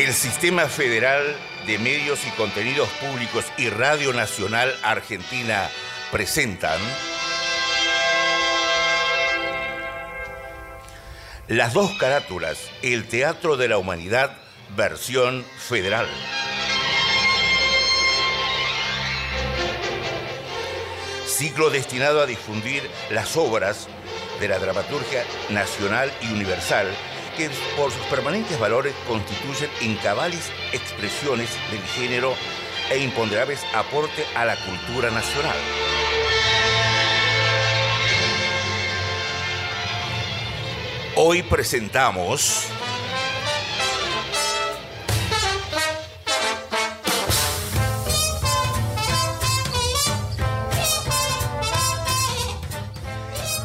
El Sistema Federal de Medios y Contenidos Públicos y Radio Nacional Argentina presentan las dos carátulas, el Teatro de la Humanidad, versión federal. Ciclo destinado a difundir las obras de la dramaturgia nacional y universal que por sus permanentes valores constituyen incabales expresiones del género e imponderables aporte a la cultura nacional. Hoy presentamos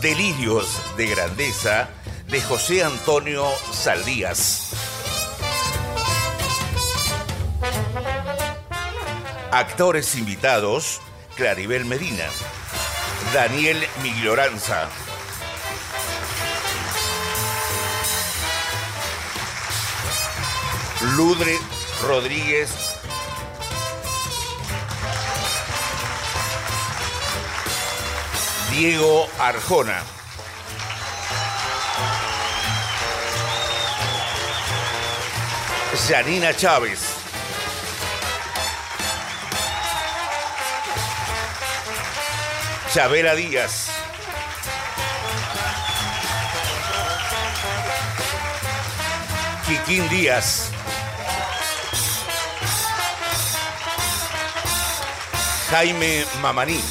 Delirios de Grandeza José Antonio Saldías. Actores invitados, Claribel Medina, Daniel Migloranza, Ludre Rodríguez, Diego Arjona. Janina Chávez. Chabela Díaz. Quiquín Díaz. Jaime Mamaní.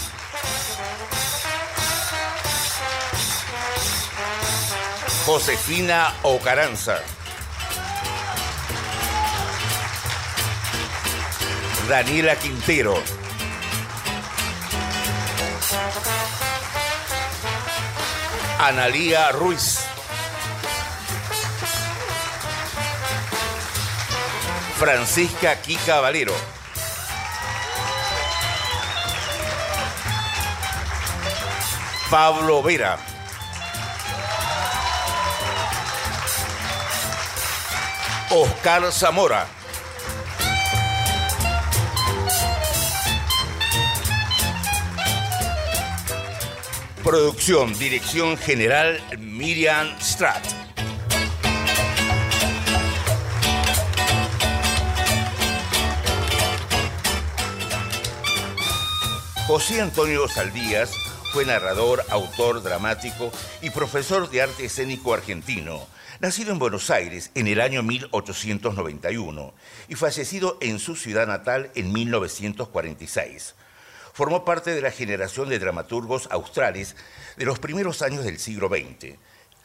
Josefina Ocaranza. Daniela Quintero. Analía Ruiz. Francisca Kika Valero. Pablo Vera. Oscar Zamora. Producción, dirección general Miriam Stratt. José Antonio Saldías fue narrador, autor dramático y profesor de arte escénico argentino, nacido en Buenos Aires en el año 1891 y fallecido en su ciudad natal en 1946 formó parte de la generación de dramaturgos australes de los primeros años del siglo XX.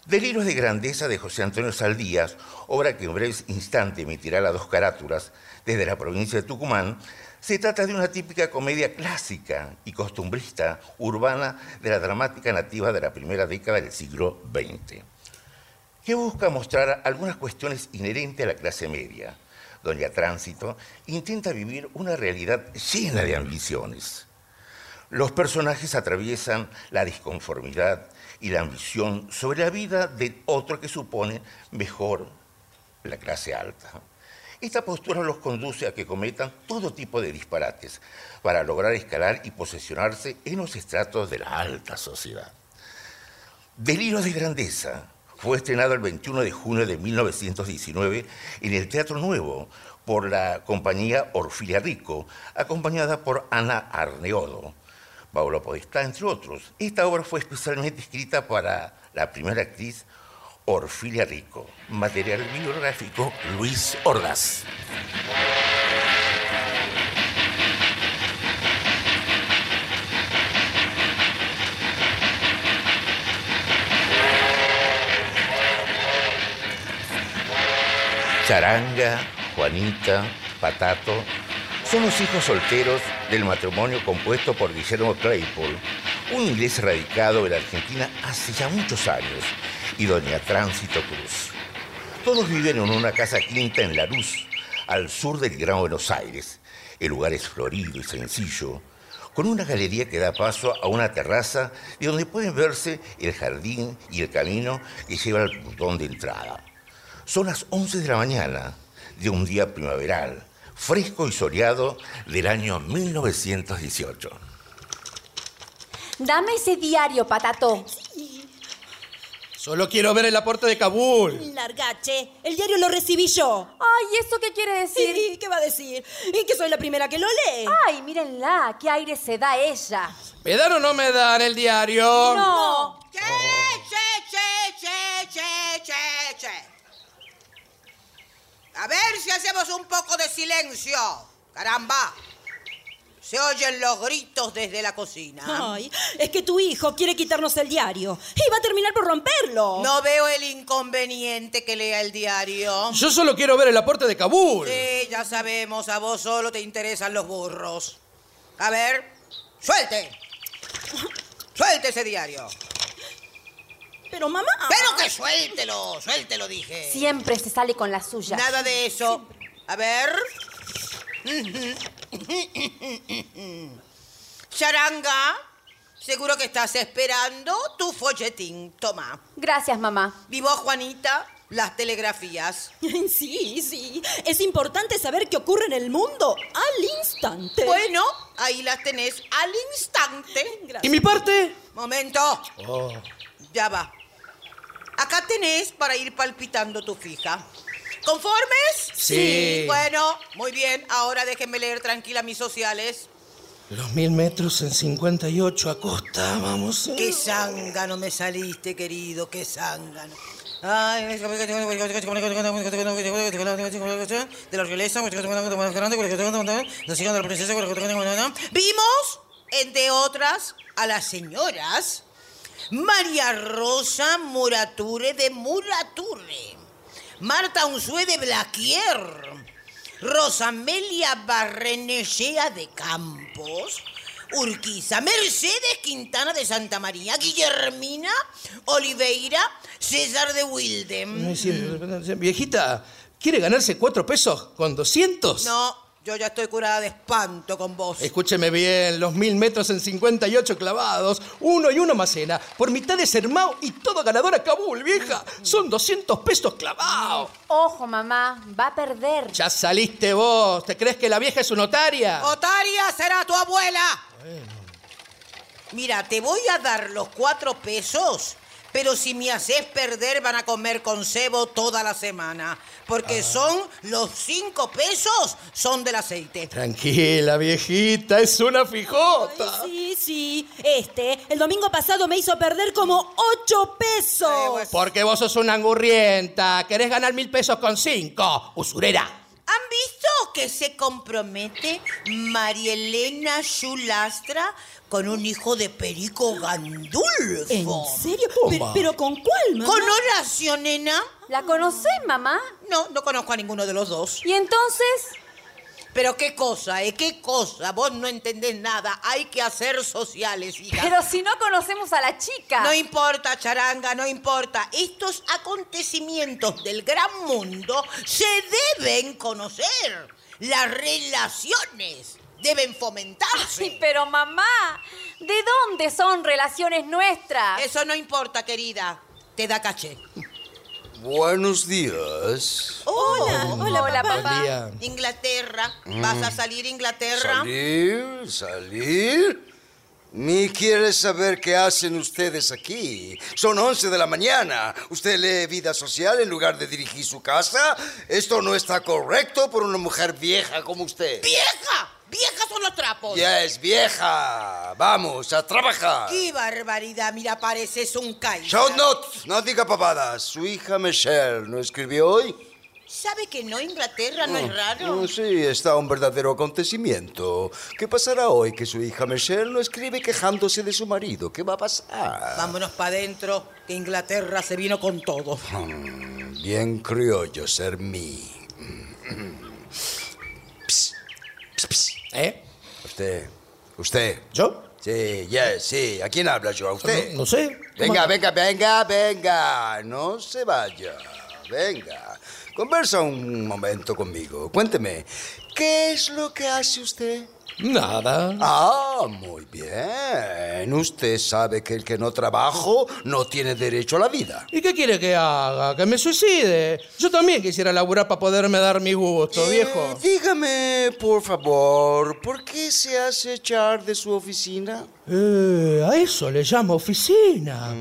Delirios de grandeza de José Antonio Saldías, obra que en breve instante emitirá las dos carátulas desde la provincia de Tucumán, se trata de una típica comedia clásica y costumbrista urbana de la dramática nativa de la primera década del siglo XX, que busca mostrar algunas cuestiones inherentes a la clase media. Doña Tránsito intenta vivir una realidad llena de ambiciones. Los personajes atraviesan la disconformidad y la ambición sobre la vida de otro que supone mejor la clase alta. Esta postura los conduce a que cometan todo tipo de disparates para lograr escalar y posesionarse en los estratos de la alta sociedad. Delirio de Grandeza fue estrenado el 21 de junio de 1919 en el Teatro Nuevo por la compañía Orfilia Rico, acompañada por Ana Arneodo, Paolo Podestá, entre otros. Esta obra fue especialmente escrita para la primera actriz Orfilia Rico. Material biográfico Luis Ordaz. Charanga, Juanita, Patato, son los hijos solteros del matrimonio compuesto por Guillermo Claypool, un inglés radicado en la Argentina hace ya muchos años, y doña Tránsito Cruz. Todos viven en una casa quinta en La Luz, al sur del Gran Buenos Aires. El lugar es florido y sencillo, con una galería que da paso a una terraza y donde pueden verse el jardín y el camino que lleva al portón de entrada. Son las 11 de la mañana de un día primaveral, fresco y soleado del año 1918. Dame ese diario, patato. Solo quiero ver el aporte de Kabul. Largache, el diario lo recibí yo. Ay, ¿eso qué quiere decir? ¿Y qué va a decir? ¿Y que soy la primera que lo lee? Ay, mírenla, qué aire se da ella. ¿Me dan o no me dan el diario? No. A ver si hacemos un poco de silencio. Caramba. Se oyen los gritos desde la cocina. Ay, es que tu hijo quiere quitarnos el diario y va a terminar por romperlo. No veo el inconveniente que lea el diario. Yo solo quiero ver el aporte de Kabul. Sí, ya sabemos, a vos solo te interesan los burros. A ver, suelte. Suelte ese diario. Pero mamá. Pero que suéltelo, suéltelo, dije. Siempre se sale con la suya. Nada de eso. A ver. Charanga, seguro que estás esperando tu folletín. Toma. Gracias, mamá. ¿Y vos, Juanita? Las telegrafías. Sí, sí. Es importante saber qué ocurre en el mundo al instante. Bueno, ahí las tenés al instante. Gracias. ¿Y mi parte? Momento. Ya va. Acá tenés para ir palpitando tu fija. ¿Conformes? Sí. Bueno, muy bien. Ahora déjenme leer tranquila mis sociales. Los mil metros en 58 a costa, vamos. Qué zángano me saliste, querido, qué zángano. Ay, de la realeza, de la princesa. Vimos, entre otras, a las señoras María Rosa Murature de Murature, Marta Unzué de Blaquier, Rosamelia Barrenechea de Campos, Urquiza, Mercedes Quintana de Santa María, Guillermina Oliveira, César de Wilden. Viejita, ¿quiere ganarse cuatro pesos con 200? No, yo ya estoy curada de espanto con vos. Escúcheme bien, los mil metros en 58 clavados, uno y uno macena, por mitad de Sermao y todo ganador a Kabul, vieja. Son 200 pesos clavados. Ojo, mamá, va a perder. Ya saliste vos, ¿te crees que la vieja es su notaria? Otaria será tu abuela. Mira, te voy a dar los cuatro pesos, pero si me haces perder van a comer con cebo toda la semana, porque son los cinco pesos, son del aceite. Tranquila, viejita, es una fijota. Ay, sí, sí. Este, el domingo pasado me hizo perder como ocho pesos. Eh, pues- Porque vos sos una angurrienta, querés ganar mil pesos con cinco, usurera. ¿Han visto que se compromete María Elena Chulastra con un hijo de Perico Gandulfo? ¿En serio? Pero ¿con cuál, mamá? ¿Con Horacio, nena? ¿La conocés, mamá? No, no conozco a ninguno de los dos. ¿Y entonces? Pero qué cosa, ¿eh? ¿Qué cosa? Vos no entendés nada. Hay que hacer sociales, hija. Pero si no conocemos a la chica. No importa, charanga, no importa. Estos acontecimientos del gran mundo se deben conocer. Las relaciones deben fomentarse. Ay, pero mamá, ¿de dónde son relaciones nuestras? Eso no importa, querida. Te da caché. Buenos días. Hola, hola, Hola, papá. papá. Inglaterra. ¿Vas a salir a Inglaterra? Salir, salir. Ni quiere saber qué hacen ustedes aquí. Son 11 de la mañana. ¿Usted lee vida social en lugar de dirigir su casa? Esto no está correcto por una mujer vieja como usted. ¡Vieja! ¡Viejas son los trapos! Ya es vieja. Vamos a trabajar. ¡Qué barbaridad! Mira, pareces un Kaiser. Shout not, no diga pavadas. Su hija Michelle no escribió hoy. ¿Sabe que no Inglaterra no es raro? Mm, Sí, está un verdadero acontecimiento. ¿Qué pasará hoy que su hija Michelle no escribe quejándose de su marido? ¿Qué va a pasar? Vámonos para adentro, que Inglaterra se vino con todo. Mm, Bien criollo ser mí. Psst, psst, psst. ¿Eh? Usted, usted. ¿Yo? Sí, yes, sí. ¿A quién habla yo? ¿A usted? No, no sé. Venga, venga, venga, venga. No se vaya. Venga. Conversa un momento conmigo. Cuénteme, ¿qué es lo que hace usted? Nada. Ah, muy bien. Usted sabe que el que no trabajo no tiene derecho a la vida. ¿Y qué quiere que haga? ¿Que me suicide? Yo también quisiera laburar para poderme dar mi gusto, Eh, viejo. dígame, por favor, ¿por qué se hace echar de su oficina? Eh, a eso le llamo oficina.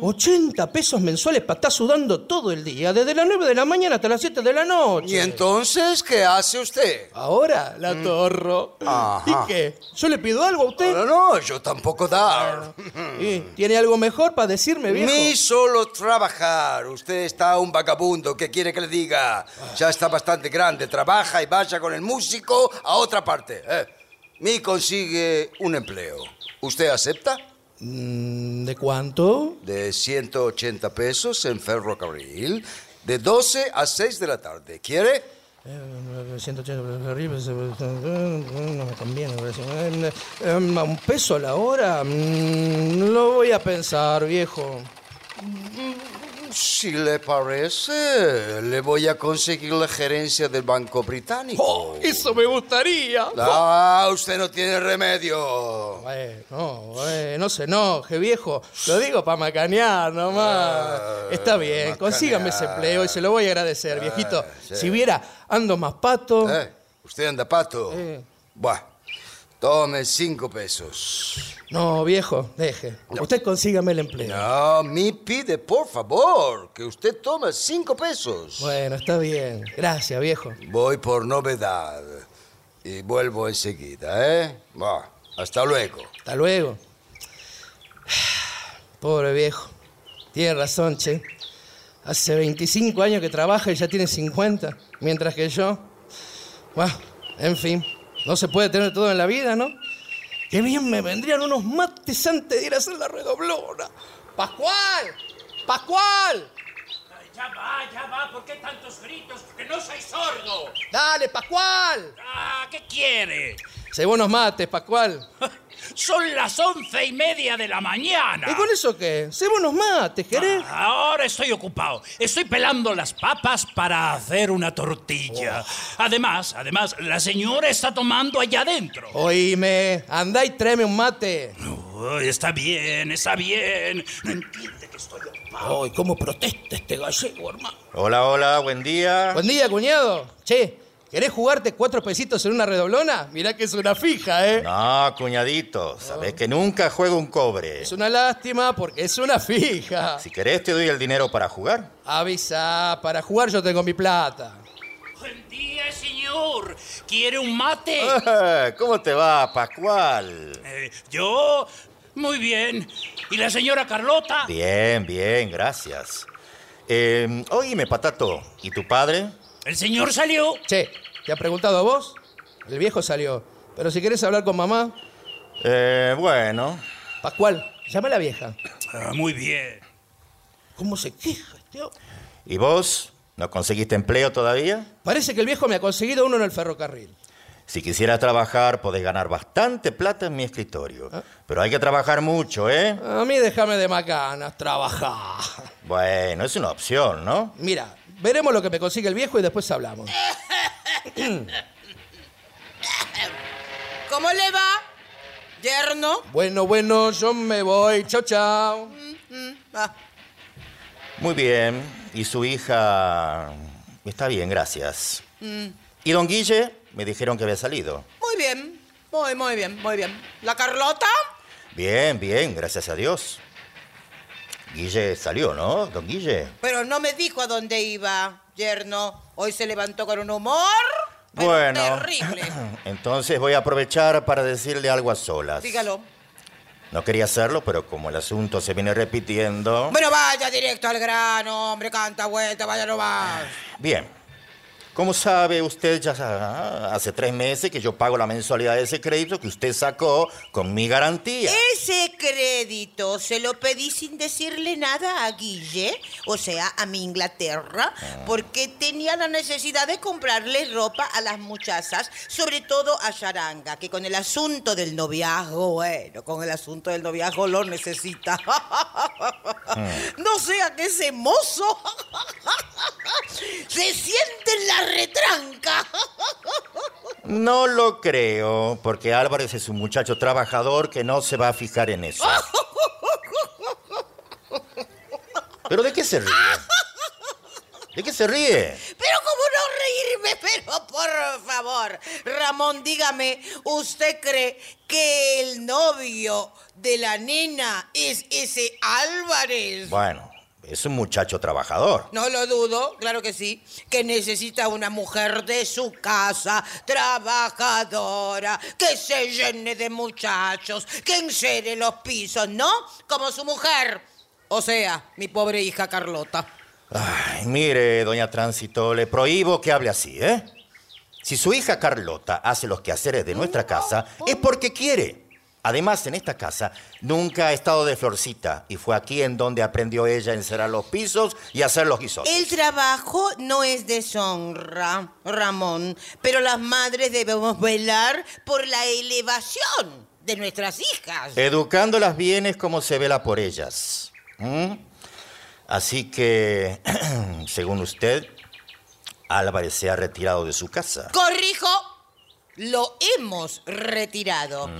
80 pesos mensuales para estar sudando todo el día, desde las 9 de la mañana hasta las 7 de la noche. ¿Y entonces qué hace usted? Ahora la torro. Ajá. ¿Y qué? ¿Yo le pido algo a usted? No, no, yo tampoco dar. ¿Y ¿Tiene algo mejor para decirme, viejo? Ni solo trabajar. Usted está un vagabundo. ¿Qué quiere que le diga? Ya está bastante grande. Trabaja y vaya con el músico a otra parte. ¿eh? Mi consigue un empleo. ¿Usted acepta? Mm, ¿De cuánto? De 180 pesos en ferrocarril. De 12 a 6 de la tarde. ¿Quiere? Eh, 180 pesos arriba, no me conviene. Eh, eh, ¿Un peso a la hora? Mm, Lo voy a pensar, viejo. Si le parece, le voy a conseguir la gerencia del Banco Británico. ¡Oh, eso me gustaría! Ah, usted no tiene remedio. Bueno, bueno, no se enoje, viejo. Lo digo para macanear nomás. Está bien, macanear. consígame ese empleo y se lo voy a agradecer, viejito. sí. Si viera, ando más pato. ¿Eh? ¿Usted anda pato? Eh. Buah, tome cinco pesos. No, viejo, deje. Usted consígame el empleo. No, me pide, por favor, que usted tome cinco pesos. Bueno, está bien. Gracias, viejo. Voy por novedad y vuelvo enseguida, ¿eh? Buah, hasta luego. Hasta luego. Pobre viejo. Tiene razón, che. Hace 25 años que trabaja y ya tiene 50. Mientras que yo. Bueno, en fin. No se puede tener todo en la vida, ¿no? Qué bien me vendrían unos mates antes de ir a hacer la redoblona. ¡Pascual! ¡Pascual! Ya va, ya va, ¿por qué tantos gritos? ¡Que no soy sordo! ¡Dale, Pascual! Ah, ¿qué quiere? Sé buenos mates, Pascual. Son las once y media de la mañana. ¿Y con eso qué? Sé buenos mates, ¿querés? Ah, Ahora estoy ocupado. Estoy pelando las papas para hacer una tortilla. Además, además, la señora está tomando allá adentro. Oíme, andá y tráeme un mate. Oh, está bien, está bien. No entiende que estoy ocupado. Ay, cómo protesta este gallego, hermano. Hola, hola, buen día. Buen día, cuñado. Che, ¿querés jugarte cuatro pesitos en una redoblona? Mirá que es una fija, ¿eh? No, cuñadito, sabés que nunca juego un cobre. Es una lástima porque es una fija. Si querés te doy el dinero para jugar. Avisa, para jugar yo tengo mi plata. Buen día, señor. ¿Quiere un mate? Ah, ¿Cómo te va, Pascual? Eh, yo, muy bien. ¿Y la señora Carlota? Bien, bien, gracias. Eh, oíme, Patato, ¿y tu padre? El señor salió. Che, ¿te ha preguntado a vos? El viejo salió. Pero si querés hablar con mamá, Eh, bueno, Pascual, llama a la vieja. Ah, muy bien. ¿Cómo se queja este hombre? ¿y vos? ¿No conseguiste empleo todavía? Parece que el viejo me ha conseguido uno en el ferrocarril. Si quisieras trabajar, podés ganar bastante plata en mi escritorio. Pero hay que trabajar mucho, ¿eh? A mí déjame de macanas, trabajar. Bueno, es una opción, ¿no? Mira, veremos lo que me consigue el viejo y después hablamos. ¿Cómo le va? Yerno. Bueno, bueno, yo me voy. Chao, chao. Ah. Muy bien. ¿Y su hija? Está bien, gracias. ¿Y don Guille? Me dijeron que había salido. Muy bien, muy, muy bien, muy bien. ¿La Carlota? Bien, bien, gracias a Dios. Guille salió, ¿no, don Guille? Pero no me dijo a dónde iba, yerno. Hoy se levantó con un humor. pero Bueno, Terrible. entonces voy a aprovechar para decirle algo a solas. Dígalo. No quería hacerlo, pero como el asunto se viene repitiendo... Bueno, vaya directo al grano, hombre, canta vuelta, vaya nomás. Bien. Como sabe usted, ya sa- hace tres meses que yo pago la mensualidad de ese crédito que usted sacó con mi garantía. Ese crédito se lo pedí sin decirle nada a Guille, o sea, a mi Inglaterra, porque tenía la necesidad de comprarle ropa a las muchachas, sobre todo a Charanga, que con el asunto del noviazgo, bueno, con el asunto del noviazgo lo necesita. No sea que ese mozo se siente en la retranca. No lo creo, porque Álvarez es un muchacho trabajador que no se va a fijar en eso. ¿Pero de qué se ríe? ¿De qué se ríe? Pero cómo no reírme, pero por favor, Ramón, dígame, ¿usted cree que el novio de la nena es ese Álvarez? Bueno, es un muchacho trabajador. No lo dudo, claro que sí, que necesita una mujer de su casa, trabajadora, que se llene de muchachos, que encere los pisos, ¿no? Como su mujer. O sea, mi pobre hija Carlota. Ay, mire, doña Tránsito, le prohíbo que hable así, ¿eh? Si su hija Carlota hace los quehaceres de nuestra casa, es porque quiere. Además, en esta casa nunca ha estado de florcita y fue aquí en donde aprendió ella a encerar los pisos y a hacer los guisos. El trabajo no es deshonra, Ramón, pero las madres debemos velar por la elevación de nuestras hijas. Educándolas bien es como se vela por ellas. ¿Mm? Así que, según usted, Álvarez se ha retirado de su casa. Corrijo, lo hemos retirado.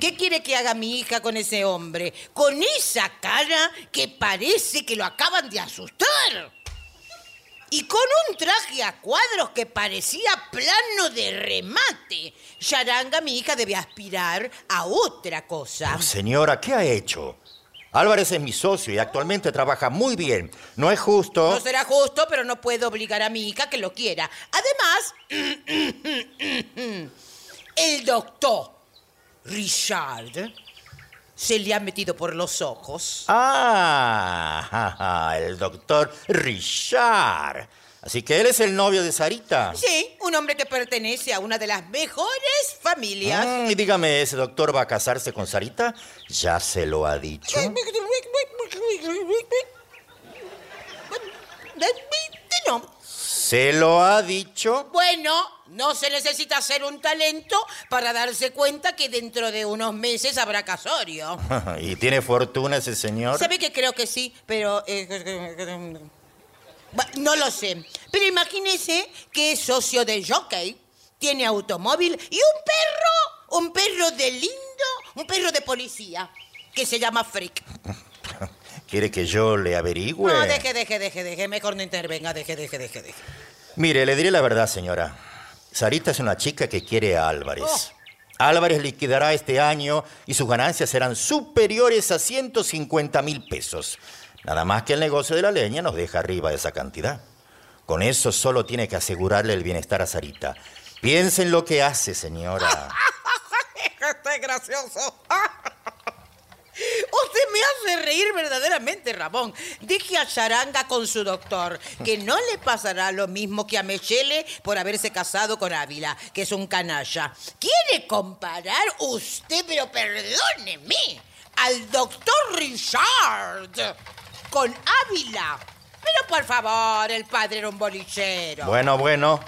¿Qué quiere que haga mi hija con ese hombre? Con esa cara que parece que lo acaban de asustar. Y con un traje a cuadros que parecía plano de remate. Charanga, mi hija, debe aspirar a otra cosa. Señora, ¿qué ha hecho? Álvarez es mi socio y actualmente trabaja muy bien. No es justo. No será justo, pero no puedo obligar a mi hija que lo quiera. Además, el doctor Richard se le ha metido por los ojos. Ah, el doctor Richard. Así que él es el novio de Sarita. Sí, un hombre que pertenece a una de las mejores familias. Mm, y dígame, ¿ese doctor va a casarse con Sarita? ¿Ya se lo ha dicho? No. ¿Se lo ha dicho? Bueno, no se necesita ser un talento para darse cuenta que dentro de unos meses habrá casorio. ¿Y tiene fortuna ese señor? ¿Sabe que creo que sí? Pero... eh, no lo sé. Pero imagínese que es socio del jockey, tiene automóvil y un perro, un perro de lindo, un perro de policía, que se llama Frick. ¿Quiere que yo le averigüe? No, deje, deje, deje, deje, mejor no intervenga, deje, deje, deje, deje. Mire, le diré la verdad, señora. Sarita es una chica que quiere a Álvarez. Oh. Álvarez liquidará este año y sus ganancias serán superiores a 150 mil pesos. Nada más que el negocio de la leña nos deja arriba de esa cantidad. Con eso solo tiene que asegurarle el bienestar a Sarita. Piensa en lo que hace, señora. Este es gracioso. Usted me hace reír verdaderamente, Ramón. Deje a Charanga con su doctor, que no le pasará lo mismo que a Mechele por haberse casado con Ávila, que es un canalla. ¿Quiere comparar usted, pero perdóneme, al doctor Richard con Ávila? Pero por favor, el padre era un bolichero. Bueno, bueno.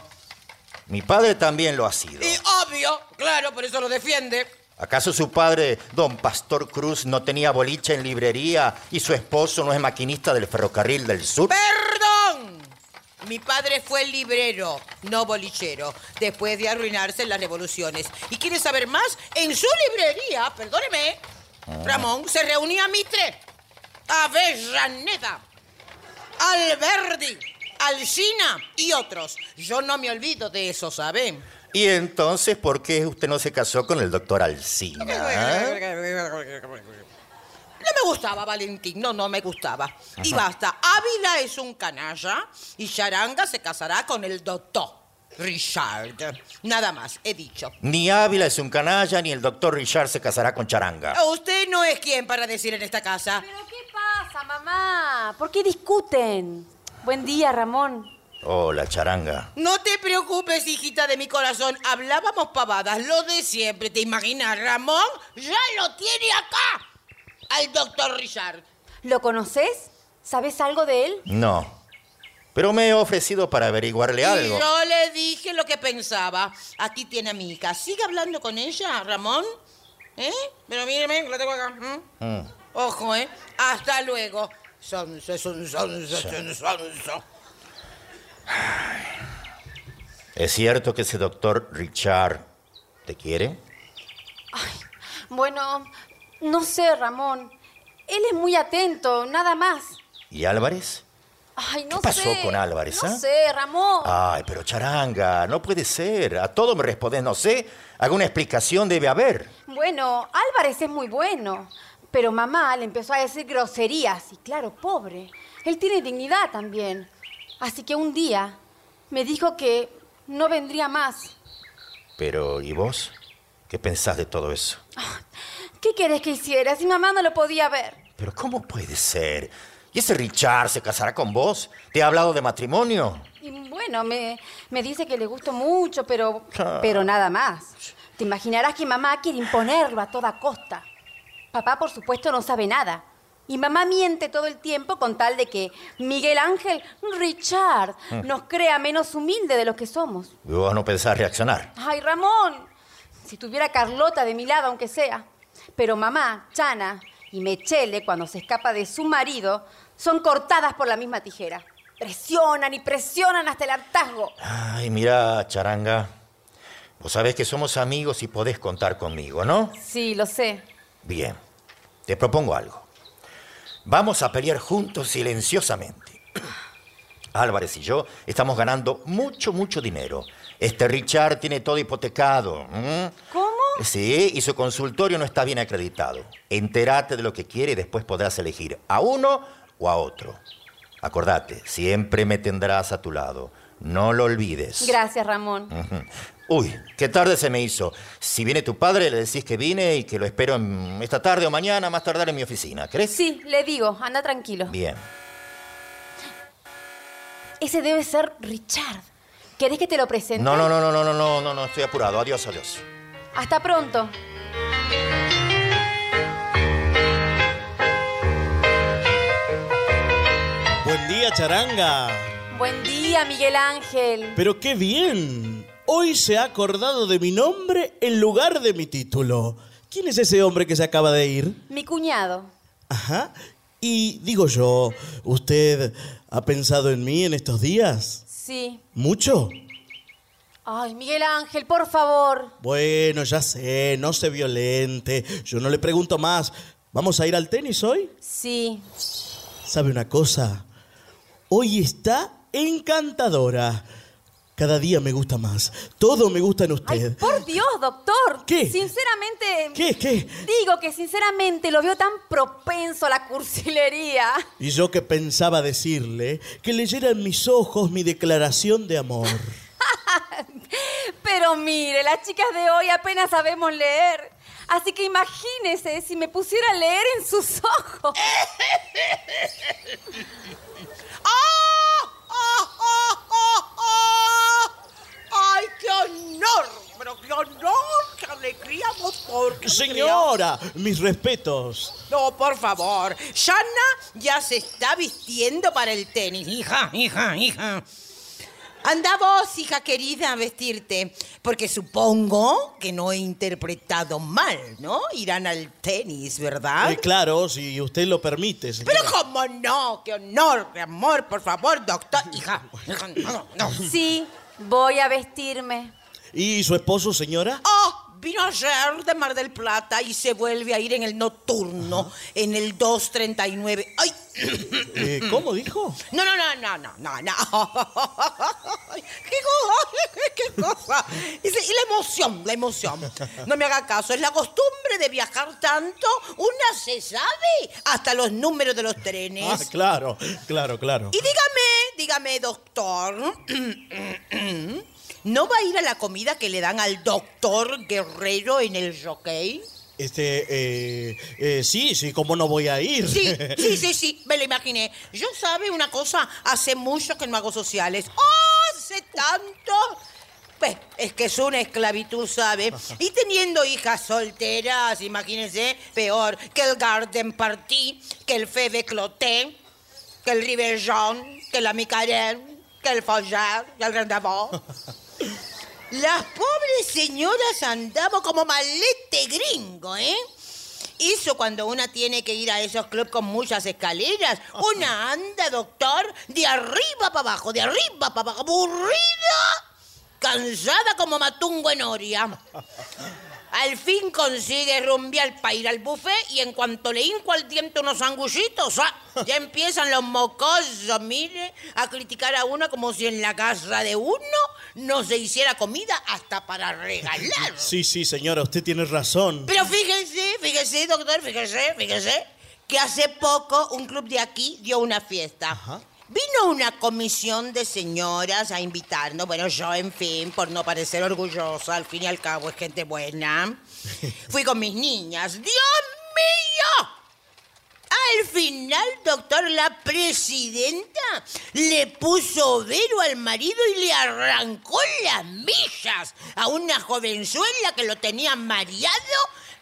Mi padre también lo ha sido. Y obvio, claro, por eso lo defiende. ¿Acaso su padre, don Pastor Cruz, no tenía boliche en librería y su esposo no es maquinista del ferrocarril del sur? ¡Perdón! Mi padre fue librero, no bolichero, después de arruinarse en las revoluciones. ¿Y quiere saber más? En su librería, perdóneme, Ramón, se reunía Mitre, Avellaneda, Alberdi, Alcina y otros. Yo no me olvido de eso, ¿saben? ¿Y entonces por qué usted no se casó con el doctor Alcina? No me gustaba Valentín, no, no me gustaba. Y basta, Ávila es un canalla y Charanga se casará con el doctor Richard. Nada más, he dicho. Ni Ávila es un canalla, ni el doctor Richard se casará con Charanga. Usted no es quien para decir en esta casa. ¿Pero qué pasa, mamá? ¿Por qué discuten? Buen día, Ramón. Hola, Charanga. No te preocupes, hijita de mi corazón. Hablábamos pavadas, lo de siempre. ¿Te imaginas? Ramón ya lo tiene acá. Al doctor Richard. ¿Lo conoces? ¿Sabes algo de él? No. Pero me he ofrecido para averiguarle algo. Y yo le dije lo que pensaba. Aquí tiene a mi hija. ¿Sigue hablando con ella, Ramón? ¿Eh? Pero míreme, lo tengo acá. ¿Mm? Mm. Ojo, ¿eh? Hasta luego. Sonso, sonso, sonso, sonso, sonso. ¿Es cierto que ese doctor Richard te quiere? Bueno, no sé, Ramón. Él es muy atento, nada más. ¿Y Álvarez? Ay, no ¿Qué pasó sé. con Álvarez, No ah? sé, Ramón. Ay, pero Charanga, no puede ser. A todo me respondes, no sé. Alguna explicación debe haber. Bueno, Álvarez es muy bueno. Pero mamá le empezó a decir groserías. Y claro, pobre. Él tiene dignidad también. Así que un día me dijo que no vendría más. Pero, ¿y vos? ¿Qué pensás de todo eso? ¿Qué querés que hiciera si mamá no lo podía ver? Pero ¿cómo puede ser? ¿Y ese Richard se casará con vos? ¿Te ha hablado de matrimonio? Y bueno, me, me dice que le gustó mucho, pero, Ah. pero nada más. Te imaginarás que mamá quiere imponerlo a toda costa. Papá, por supuesto, no sabe nada. Y mamá miente todo el tiempo con tal de que Miguel Ángel, Richard, Mm. nos crea menos humilde de lo que somos. ¿Y vos no pensás reaccionar? Ay, Ramón, si tuviera Carlota de mi lado, aunque sea. Pero mamá, Chana y Mechele, cuando se escapa de su marido, son cortadas por la misma tijera. Presionan y presionan hasta el hartazgo. Ay, mira, Charanga. Vos sabés que somos amigos y podés contar conmigo, ¿no? Sí, lo sé. Bien. Te propongo algo. Vamos a pelear juntos silenciosamente. Álvarez y yo estamos ganando mucho, mucho dinero. Este Richard tiene todo hipotecado. ¿Cómo? Sí, y su consultorio no está bien acreditado. Entérate de lo que quiere y después podrás elegir a uno o a otro. Acordate, siempre me tendrás a tu lado. No lo olvides. Gracias, Ramón. Uy, qué tarde se me hizo. Si viene tu padre, le decís que vine y que lo espero en- esta tarde o mañana, más tardar en mi oficina. ¿Crees? Sí, le digo, anda tranquilo. Bien. Ese debe ser Richard. ¿Querés que te lo presente? No, no, no, no, no, no, no, no, no, estoy apurado. Adiós, adiós. Hasta pronto. Buen día, charanga. Buen día, Miguel Ángel. Pero qué bien. Hoy se ha acordado de mi nombre en lugar de mi título. ¿Quién es ese hombre que se acaba de ir? Mi cuñado. Ajá. Y digo yo, ¿usted ha pensado en mí en estos días? Sí. ¿Mucho? Ay, Miguel Ángel, por favor. Bueno, ya sé, no se violente. Yo no le pregunto más. ¿Vamos a ir al tenis hoy? Sí. ¿Sabe una cosa? Hoy está encantadora. Cada día me gusta más. Todo me gusta en Ay, usted. por Dios, doctor. ¿Qué? Sinceramente. ¿Qué? ¿Qué? Digo que sinceramente lo veo tan propenso a la cursilería. Y yo que pensaba decirle que leyera en mis ojos mi declaración de amor. Pero mire, las chicas de hoy apenas sabemos leer. Así que imagínese si me pusiera a leer en sus ojos. ¡Ah! ¡Ah! ¡Ah! ¡Ah! ¡Ah! ¡Ay, qué honor! Pero qué honor, qué alegría, doctor. qué Señora, mis respetos. No, por favor. Shanna ya se está vistiendo para el tenis. Hija, hija, hija. Anda vos, hija querida, a vestirte. Porque supongo que no he interpretado mal, ¿no? Irán al tenis, ¿verdad? Eh, claro, si usted lo permite, señora. Pero cómo no, qué honor, qué amor, por favor, doctor. Hija, hija, no, no. Sí, voy a vestirme. ¿Y su esposo, señora? Oh, vino ayer de Mar del Plata y se vuelve a ir en el nocturno, en el 239. ¡Ay! Eh, ¿Cómo dijo? No, no, no, no, no, no, no. ¿Qué cosa? ¿Qué cosa? Y la emoción, la emoción. No me haga caso, es la costumbre de viajar tanto. Una se sabe hasta los números de los trenes. Ah, claro, claro, claro. Y dígame, dígame, doctor, ¿no va a ir a la comida que le dan al doctor Guerrero en el jockey? Este, eh, eh, sí, sí, ¿cómo no voy a ir? Sí, sí, sí, sí, me lo imaginé. Yo sabe una cosa, hace mucho que no hago sociales. Hace tanto. Pues es que es una esclavitud, ¿sabe? Y teniendo hijas solteras, imagínense, peor que el Garden Party, que el Febe Cloté, que el Rivellon, que la Micarén, que el Follar, que el Rendezvous. Las pobres señoras andamos como malete gringo, ¿eh? Eso cuando una tiene que ir a esos clubs con muchas escaleras. Una anda, doctor, de arriba para abajo, de arriba para abajo, aburrida, cansada como matungo en Oria. Al fin consigue rumbear para ir al buffet y en cuanto le hinco al diente unos sanguchitos, ¡ah! ya empiezan los mocosos, mire, a criticar a uno como si en la casa de uno no se hiciera comida hasta para regalar. Sí, sí, señora, usted tiene razón. Pero fíjese, fíjese, doctor, fíjese, fíjese, que hace poco un club de aquí dio una fiesta. Vino una comisión de señoras a invitarnos. Bueno, yo, en fin, por no parecer orgullosa, al fin y al cabo es gente buena. Fui con mis niñas. ¡Dios mío! Al final, doctor, la presidenta le puso vero al marido y le arrancó las millas a una jovenzuela que lo tenía mareado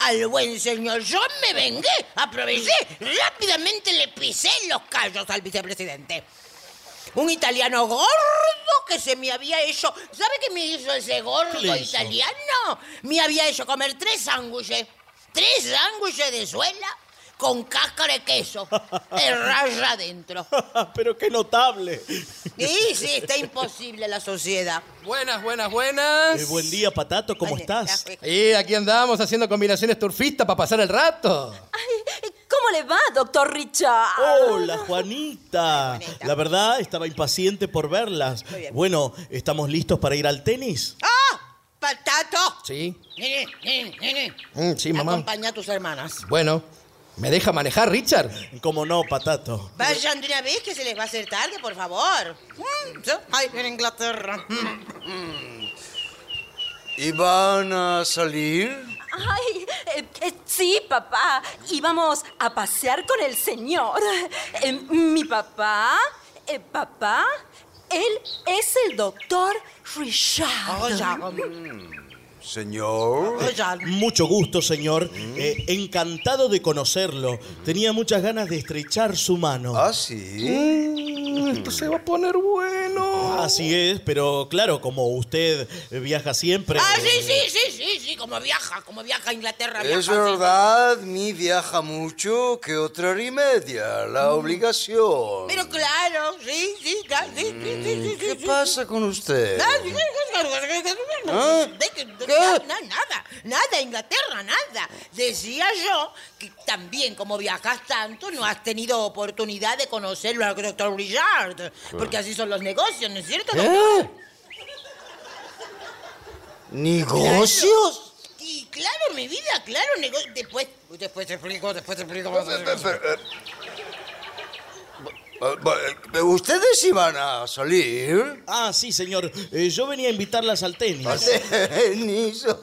al buen señor. Yo me vengué, aproveché, rápidamente le pisé los callos al vicepresidente. Un italiano gordo que se me había hecho. ¿Sabe qué me hizo ese gordo italiano? Me había hecho comer tres sándwiches. Tres sándwiches de suela con cáscara de queso. Raya adentro. Pero qué notable. Sí, sí, está imposible la sociedad. Buenas, buenas, buenas. Eh, buen día, Patato, ¿cómo Ay, estás? Y aquí andamos haciendo combinaciones turfistas para pasar el rato. Ay, ¿Cómo le va, doctor Richard? Hola, Juanita. Juanita. La verdad, estaba impaciente por verlas. Muy bien. Bueno, ¿estamos listos para ir al tenis? ¡Ah! ¡Patato! Sí. Nene, nene, nene. Mm, sí, mamá. Acompaña a tus hermanas. Bueno, ¿me deja manejar, Richard? ¿Cómo no, Patato? Vayan de una vez que se les va a hacer tarde, por favor. Mm. Ay, en Inglaterra. ¿Y van a salir? Ay, eh, eh, sí, papá. Íbamos a pasear con el señor. Eh, mi papá, eh, papá, él es el doctor Richard. Oh, ya, Señor. oh, ya. Mucho gusto, señor. Eh, encantado de conocerlo. Tenía muchas ganas de estrechar su mano. ¿Ah, sí? Mm, esto se va a poner bueno. Así es, pero claro, como usted viaja siempre. Ah, sí, sí, sí, sí, sí, como viaja, como viaja a Inglaterra. Es viaja, sí. verdad, mi viaja mucho, que otra remedia, la obligación. Pero claro, sí, sí, claro, sí, sí, sí, sí, sí, ¿Qué sí. pasa con usted? Ah, sí, ¿Qué? na- na- Nada, nada, Inglaterra, nada. Decía yo que también como viajas tanto, no has tenido oportunidad de conocerlo al doctor Richard. Porque así son los negocios, ¿no es cierto, doctor? ¿Eh? ¿Negocios? Y claro, mi vida, claro, nego- después, después te explico, después te explico. Eh, eh, ¿Ustedes iban a salir? Ah, sí, señor. Eh, yo venía a invitarlas al tenis. Tenis.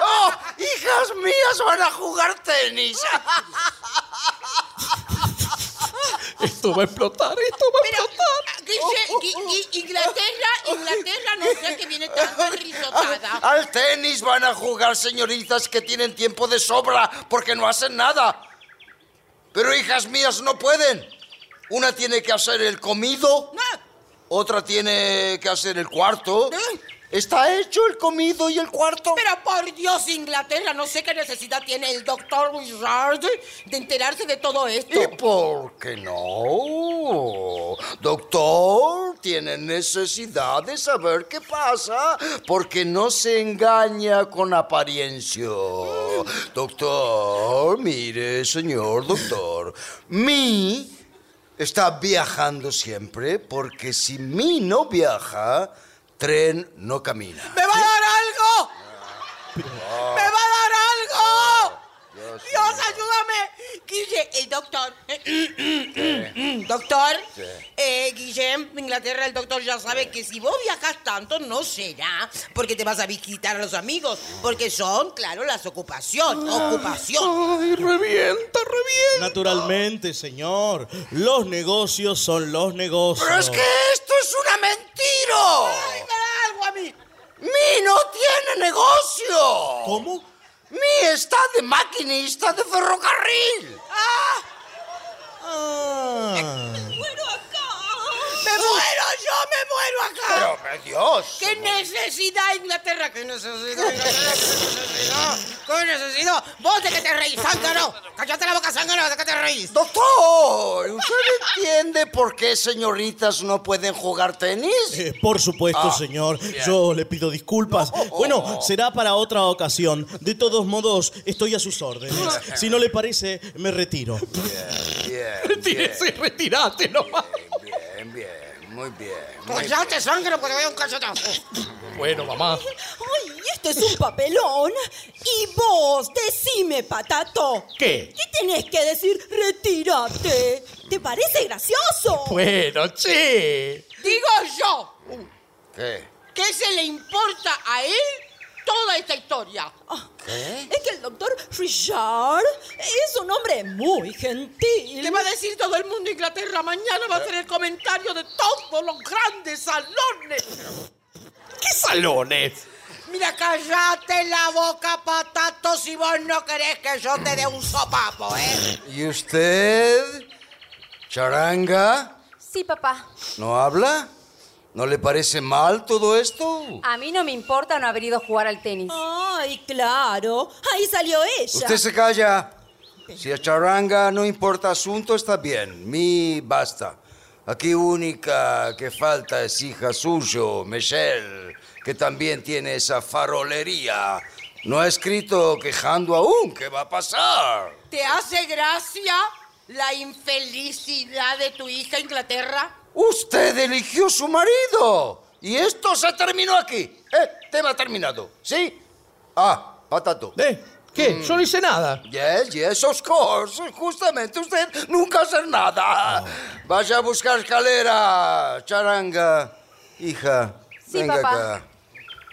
¡Oh! ¡Hijas mías van a jugar tenis! Esto va a explotar, esto va a Pero, explotar. Que se- que- que Inglaterra, Inglaterra, no sé qué viene tan risotada. Al tenis van a jugar señoritas que tienen tiempo de sobra porque no hacen nada. Pero hijas mías no pueden. Una tiene que hacer el comido, otra tiene que hacer el cuarto ¿Está hecho el comido y el cuarto? Pero por Dios, Inglaterra, no sé qué necesidad tiene el doctor Wizard de enterarse de todo esto. ¿Y por qué no? Doctor, tiene necesidad de saber qué pasa porque no se engaña con apariencia. Doctor, mire, señor doctor, mi está viajando siempre porque si mi no viaja, tren no camina. ¡Me va a dar algo! ¡Me va a dar algo! Dios, ayúdame. Guille, el doctor. doctor, eh, Guillem, Inglaterra, el doctor ya sabe que si vos viajas tanto no será porque te vas a visitar a los amigos, porque son, claro, las ocupación, ocupación. Ay, revienta, revienta. Naturalmente, señor. Los negocios son los negocios. Pero es que esto es una mentira. Ay, me da algo a mí. Mi no tiene negocio. ¿Cómo? Mi está de maquinista de ferrocarril. ¡Ah! Ah. ¡Me muero! ¡Yo me muero acá! Pero, Dios. ¿Qué necesidad, Inglaterra? ¿Qué necesidad, Inglaterra? ¿Qué necesidad? ¿Qué necesidad? ¿Vos de qué te reís, zángano? ¡Cállate la boca, zángano! ¿De qué te reís? Doctor, ¿usted entiende por qué señoritas no pueden jugar tenis? Eh, por supuesto, Ah, señor. bien. Yo le pido disculpas. Bueno, será para otra ocasión. De todos modos, estoy a sus órdenes. Si no le parece, me retiro. Bien, Retírese, retirate nomás. Bien, muy bien. muy ¡Cállate, zángano, porque voy a un cachetazo! Bueno, mamá. ¡Ay, esto es un papelón! Y vos, decime, patato. ¿Qué? ¿Qué tenés que decir? ¡Retírate! ¿Te parece gracioso? Bueno, che. Digo yo, ¿Qué? ¿qué se le importa a él toda esta historia? Ah, Es que el doctor Richard es un hombre muy gentil. ¿Qué va a decir todo el mundo Inglaterra? Mañana va a hacer el comentario de todos los grandes salones. ¿Qué salones? Mira, cállate la boca, patato, si vos no querés que yo te dé un sopapo, ¿eh? ¿Y usted? ¿Charanga? Sí, papá. ¿No habla? ¿No le parece mal todo esto? A mí no me importa no haber ido a jugar al tenis. Ay, claro. Ahí salió ella. Usted se calla. Si a Charanga no importa asunto, está bien. Mi basta. Aquí única que falta es hija suyo, Michelle, que también tiene esa farolería. No ha escrito quejando aún. ¿Qué va a pasar? ¿Te hace gracia la infelicidad de tu hija Inglaterra? Usted eligió su marido. Y esto se terminó aquí. ¿Eh? Tema terminado. ¿Sí? Ah, patato. ¿Eh? ¿Qué? Yo no hice nada. Yes, yes, of course. Justamente usted nunca hace nada. Vaya a buscar escalera, charanga. Hija, Sí, venga papá. acá.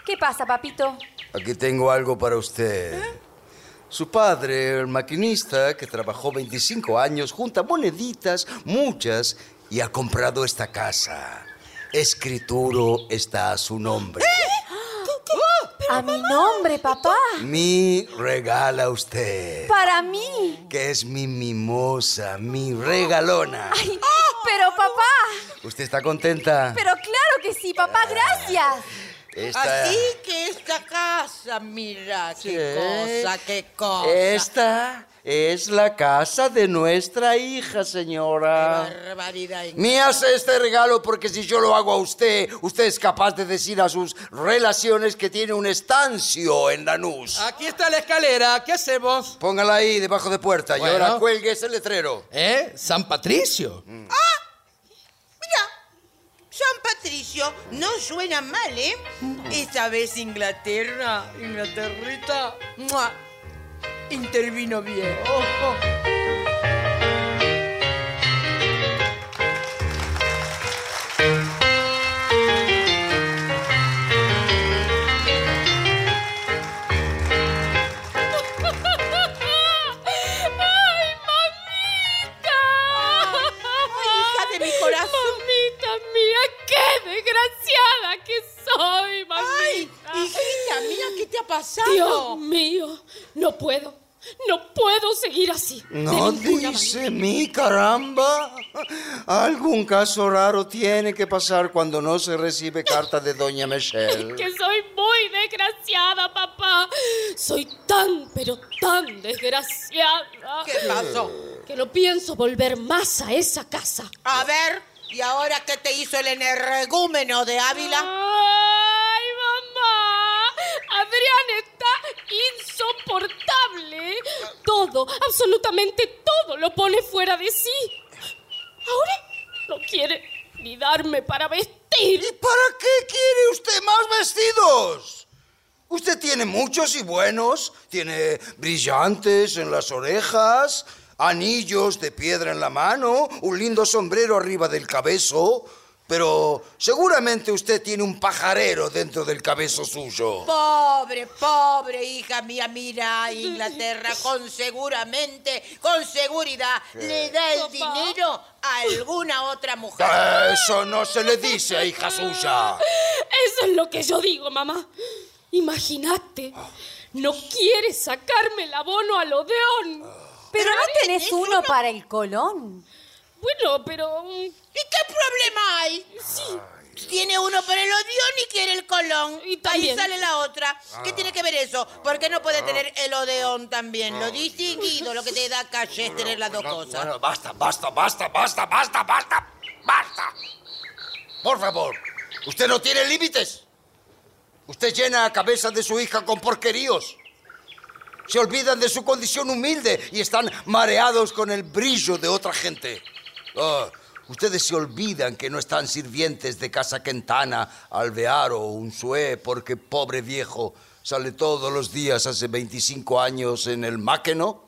¿Qué pasa, papito? Aquí tengo algo para usted. Su padre, el maquinista, que trabajó 25 años, junta moneditas, muchas, y ha comprado esta casa. Escrituro está a su nombre. A mi nombre, papá. Mi regala a usted, Para mí. que es mi mimosa, mi regalona. Ay, pero papá. ¿Usted está contenta? Pero claro que sí, papá, gracias. Esta, Así que esta casa, mira, qué Sí. cosa, qué cosa. esta es la casa de nuestra hija, Qué señora. barbaridad. Me hace este regalo porque si yo lo hago a usted, usted es capaz de decir a sus relaciones que tiene un estancio en Lanús. Aquí está la escalera. ¿Qué hacemos? Póngala ahí, debajo de puerta, y Bueno. ahora cuelgue ese letrero. ¿Eh? San Patricio. Mira, San Patricio no suena mal, ¿eh? Esta vez Inglaterra, Inglaterrita, ¡mua! intervino bien. ¡Ay, Ay, mamita. hijita mía, ¿qué te ha pasado? Dios mío, no puedo. No puedo seguir así. No dice mi caramba. Algún caso raro tiene que pasar cuando no se recibe carta de doña Michelle. Que soy muy desgraciada, papá. Soy tan, pero tan desgraciada. ¿Qué pasó? Que no pienso volver más a esa casa. A ver, ¿y ahora qué te hizo el energúmeno de Ávila? ¡Ay, mamá! Adrián está insoportable. Todo, absolutamente todo lo pone fuera de sí. Ahora no quiere ni darme para vestir. ¿Y para qué quiere usted más vestidos? Usted tiene muchos y buenos. Tiene brillantes en las orejas, anillos de piedra en la mano, un lindo sombrero arriba del cabezo. Pero seguramente usted tiene un pajarero dentro del cabezo suyo. Pobre, pobre hija mía, mira, Inglaterra con seguramente, con seguridad, le da el Papá. dinero a alguna otra mujer. Eso no se le dice a hija suya. Eso es lo que yo digo, mamá. Imagínate. No quiere sacarme el abono al Odeón. Pero no tenés ¿tenés uno uno? para el colón. Bueno, pero... mm, ¿Y qué problema hay? Sí. Tiene uno para el Odeón y quiere el Colón. Y también. Ahí sale la otra. ¿Qué tiene que ver eso? ¿Por qué no puede tener el Odeón también? Lo distinguido, lo que te da calle es tener las dos cosas. Bueno, basta, basta, basta, basta, basta, basta, basta. Por favor, usted no tiene límites. Usted llena la cabeza de su hija con porqueríos. Se olvidan de su condición humilde y están mareados con el brillo de otra gente. Ah, ustedes se olvidan que no están sirvientes de Casa Quentana, Alvear o Unzué, porque pobre viejo sale todos los días hace 25 años en el máqueno.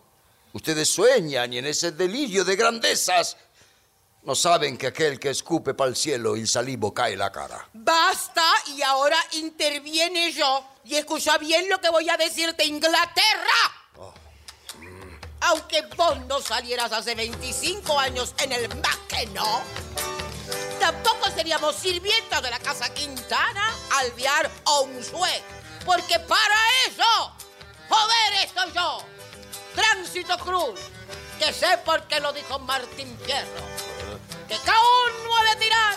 Ustedes sueñan y en ese delirio de grandezas no saben que aquel que escupe para el cielo y el salivo cae la cara. Basta y ahora interviene yo. Y escucha bien lo que voy a decirte, Inglaterra. Aunque vos no salieras hace 25 años en el máqueno, tampoco seríamos sirvientas de la Casa Quintana, Alvear o Unzué. Porque para eso, joder, estoy yo, Tránsito Cruz, que sé por qué lo dijo Martín Fierro, que cada uno ha de tirar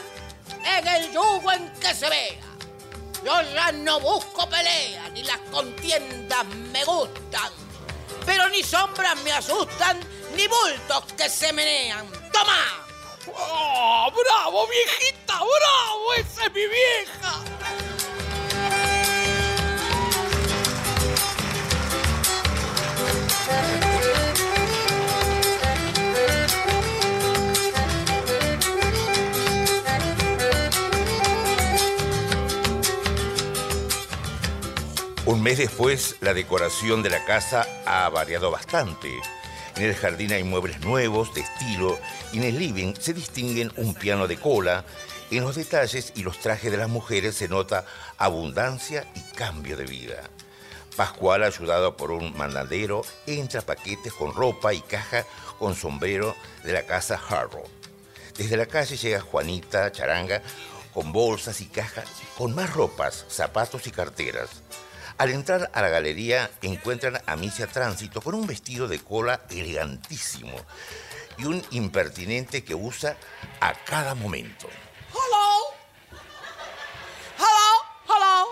en el yugo en que se vea. Yo ya no busco pelea, ni las contiendas me gustan. Pero ni sombras me asustan, ni bultos que se menean. ¡Toma! ¡Oh, bravo, viejita! ¡Bravo! ¡Esa es mi vieja! Un mes después, la decoración de la casa ha variado bastante. En el jardín hay muebles nuevos, de estilo, y en el living se distinguen un piano de cola. En los detalles y los trajes de las mujeres se nota abundancia y cambio de vida. Pascual, ayudado por un mandadero, entra paquetes con ropa y caja con sombrero de la casa Harrow. Desde la calle llega Juanita Charanga con bolsas y cajas con más ropas, zapatos y carteras. Al entrar a la galería encuentran a Misia Tránsito con un vestido de cola elegantísimo y un impertinente que usa a cada momento. Hello. Hello, hello.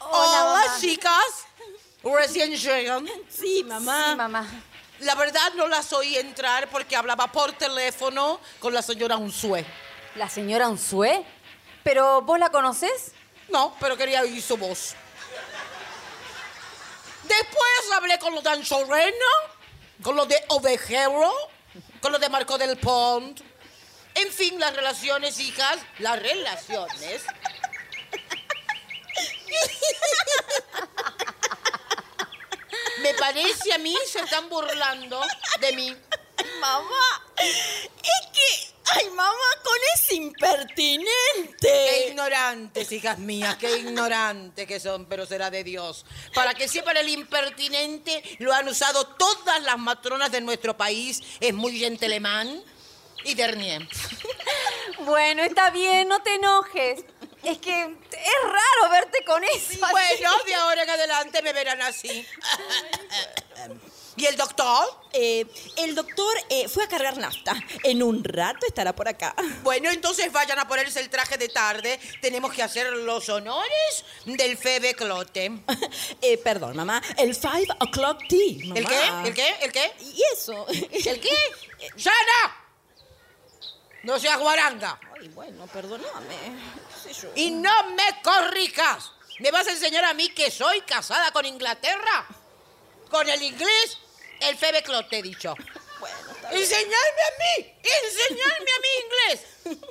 Hola, Hola, mamá. chicas. Recién llegan. Sí, mamá. Sí, mamá. La verdad no las oí entrar porque hablaba por teléfono con la señora Unzué. ¿La señora Unzué? ¿Pero vos la conocés? No, pero quería oír su voz. Después hablé con los de Anchorena, con los de Ovejero, con los de Marco del Pont. En fin, las relaciones, hijas, las relaciones. Me parece a mí se están burlando de mí. Mamá, es que, ay, mamá, con ese Qué impertinente. ignorantes, hijas mías, qué ignorantes que son, pero será de Dios. Para que sepan el impertinente, lo han usado todas las matronas de nuestro país. Es muy gentleman y dernier. Bueno, está bien, no te enojes. Es que es raro verte con eso. Bueno, de ahora en adelante me verán así. ¿Y el doctor? Eh, el doctor eh, fue a cargar nafta. En un rato estará por acá. Bueno, entonces vayan a ponerse el traje de tarde. Tenemos que hacer los honores del Febe Clote. Eh, perdón, mamá. El five o'clock tea. ¿El mamá. qué? ¿El qué? ¿El qué? ¿Y eso? ¿El qué? ¡Sana! No seas guaranga. Ay, bueno, perdóname. ¿Qué sé yo? Y no me corrijas. ¿Me vas a enseñar a mí que soy casada con Inglaterra? ¿Con el inglés? El Febe Clote, he dicho. Bueno, está bien. ¡Enseñadme a mí! ¡Enseñadme a mí inglés!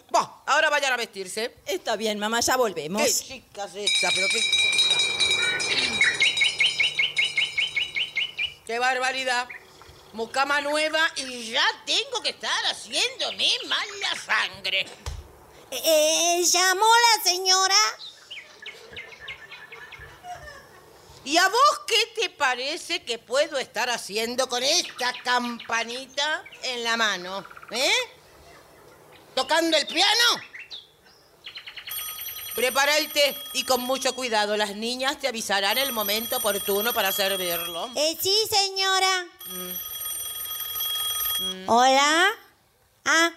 Bueno, ahora vayan a vestirse. Está bien, mamá, ya volvemos. ¿Qué chicas esta? Pero qué... ¡Qué barbaridad! Mucama nueva y ya tengo que estar haciéndome mala sangre. Eh, ¿Llamó la señora? ¿Y a vos qué te parece que puedo estar haciendo con esta campanita en la mano? ¿Eh? ¿Tocando el piano? Prepara el té y con mucho cuidado. Las niñas te avisarán el momento oportuno para servirlo. Eh, sí, señora. Hola. Ah,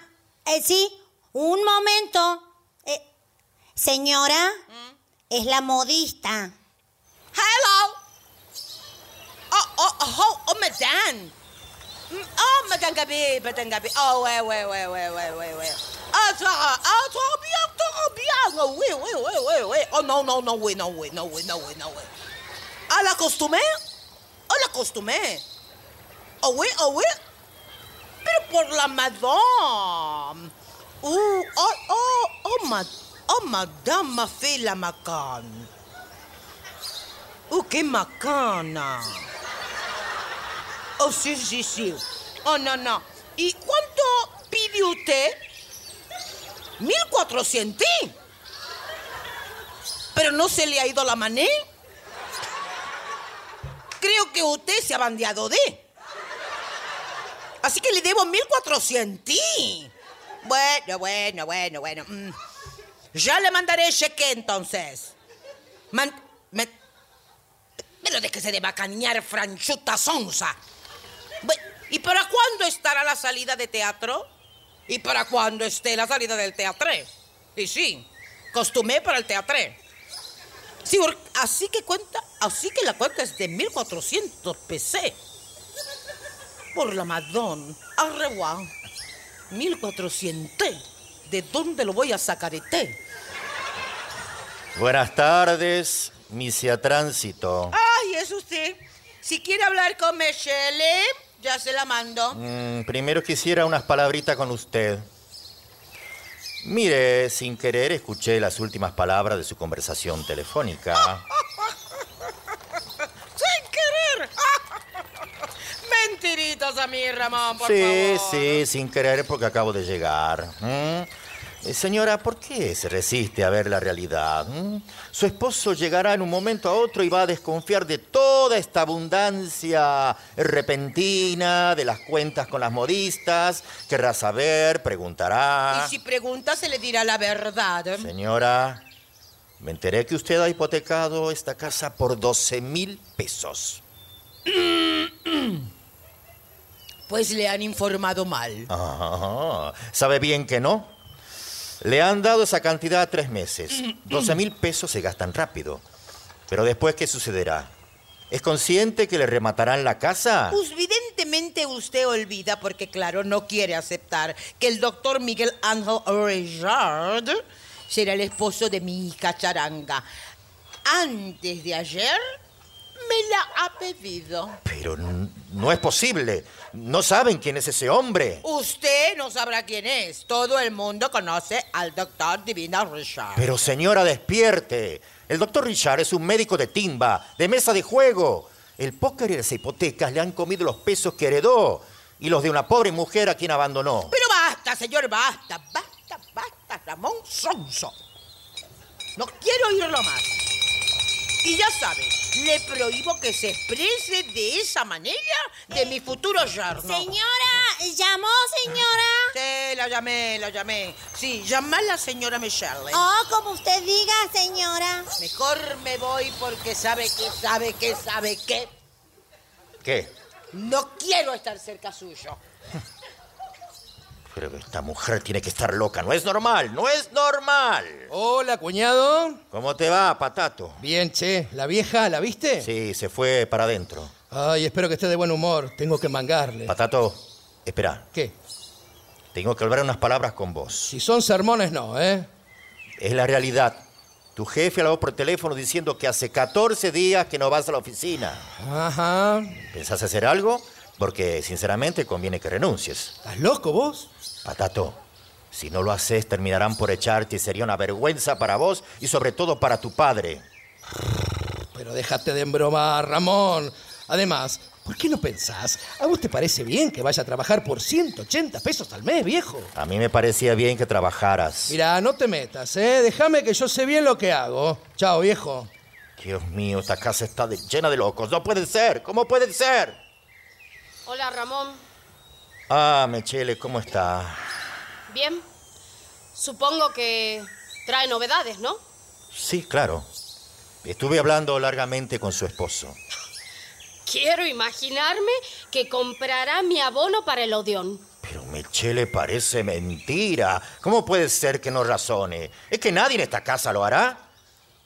eh, sí, un momento. Eh, señora, es la modista. Hello. Oh, oh, oh, oh, madame. Mm, Oh, madame Gabi, madame Gabi. Oh, ouais, ouais, ouais, ouais, ouais, ouais, ouais. Ah, ça, ah, trop bien, trop bien. Oh, oui, oui, oui, oui, oui. Oh, non, non, non, oui, non, oui, non, oui, non, oui, non, oui. Ah, la costumé? Oh, la costumé. Oh, oui, oh, oui. Pero por la madame. Uh, oh, oh, oh, ma, oh, madame m'a fait la macane. ¡Uh, qué macana! Oh, sí, sí, sí. Oh, no, no. ¿Y cuánto pide usted? ¿Mil cuatrocientos? ¿Pero no se le ha ido la mané? Creo que usted se ha bandeado de. Así que le debo mil cuatrocientos. Bueno, bueno, bueno, bueno. Mm. Ya le mandaré cheque entonces. Man- me- pero de que se deba cañar franchuta sonza. ¿Y para cuándo estará la salida de teatro? ¿Y para cuándo esté la salida del teatre? Y sí, costumé para el teatre. Sí, así que cuenta, así que la cuenta es de 1400 PC. Por la Madón, revoir. 1400. ¿De dónde lo voy a sacar este? Buenas tardes, misia Tránsito. Ay, es usted. Si quiere hablar con Michelle, ya se la mando. Mm, primero quisiera unas palabritas con usted. Mire, sin querer escuché las últimas palabras de su conversación telefónica. ¡Sin querer! Mentiritas a mí, Ramón, por sí, favor. sí, sin querer porque acabo de llegar. ¿Mm? Eh, Señora, ¿por qué se resiste a ver la realidad? ¿Mm? Su esposo llegará en un momento a otro y va a desconfiar de toda esta abundancia repentina, de las cuentas con las modistas, querrá saber, preguntará. Y si pregunta, se le dirá la verdad. Señora, me enteré que usted ha hipotecado esta casa por 12 mil pesos. Pues le han informado mal. Ah, ¿Sabe bien que no? Le han dado esa cantidad tres meses. 12 mil pesos se gastan rápido. Pero después, ¿qué sucederá? ¿Es consciente que le rematarán la casa? Pues evidentemente usted olvida, porque claro, no quiere aceptar que el doctor Miguel Ángel Richard será el esposo de mi hija Charanga. Antes de ayer me la ha pedido. Pero no es posible. No saben quién es ese hombre. Usted no sabrá quién es. Todo el mundo conoce al doctor Divina Richard. Pero señora, despierte. El doctor Richard es un médico de timba, de mesa de juego. El póker y las hipotecas le han comido los pesos que heredó y los de una pobre mujer a quien abandonó. Pero basta, señor, basta, basta, basta, Ramón Sonso. No quiero oírlo más. Y ya sabe, le prohíbo que se exprese de esa manera de mi futuro yerno. Señora, ¿llamó, señora? Sí, la llamé, la llamé. Sí, llama a la señora Michelle. Oh, como usted diga, señora. Mejor me voy porque sabe que, sabe que, sabe que. ¿Qué? No quiero estar cerca suyo. Pero esta mujer tiene que estar loca. No es normal, no es normal. Hola, cuñado. ¿Cómo te va, patato? Bien, che. ¿La vieja la viste? Sí, se fue para adentro. Ay, espero que esté de buen humor. Tengo que mangarle. Patato, espera. ¿Qué? Tengo que hablar unas palabras con vos. Si son sermones, no, ¿eh? Es la realidad. Tu jefe habló por teléfono diciendo que hace 14 días que no vas a la oficina. Ajá. ¿Pensás hacer algo? Porque, sinceramente, conviene que renuncies. ¿Estás loco vos? Patato, si no lo haces, terminarán por echarte y sería una vergüenza para vos y sobre todo para tu padre. Pero déjate de embromar, Ramón. Además, ¿por qué no pensás? ¿A vos te parece bien que vaya a trabajar por 180 pesos al mes, viejo? A mí me parecía bien que trabajaras. Mira, no te metas, ¿eh? Déjame que yo sé bien lo que hago. Chao, viejo. Dios mío, esta casa está de- llena de locos. No puede ser. ¿Cómo puede ser? Hola, Ramón. Ah, Mechele, ¿cómo está? Bien. Supongo que trae novedades, ¿no? Sí, claro. Estuve hablando largamente con su esposo. Quiero imaginarme que comprará mi abono para el Odeón. Pero Mechele parece mentira. ¿Cómo puede ser que no razone? ¿Es que nadie en esta casa lo hará?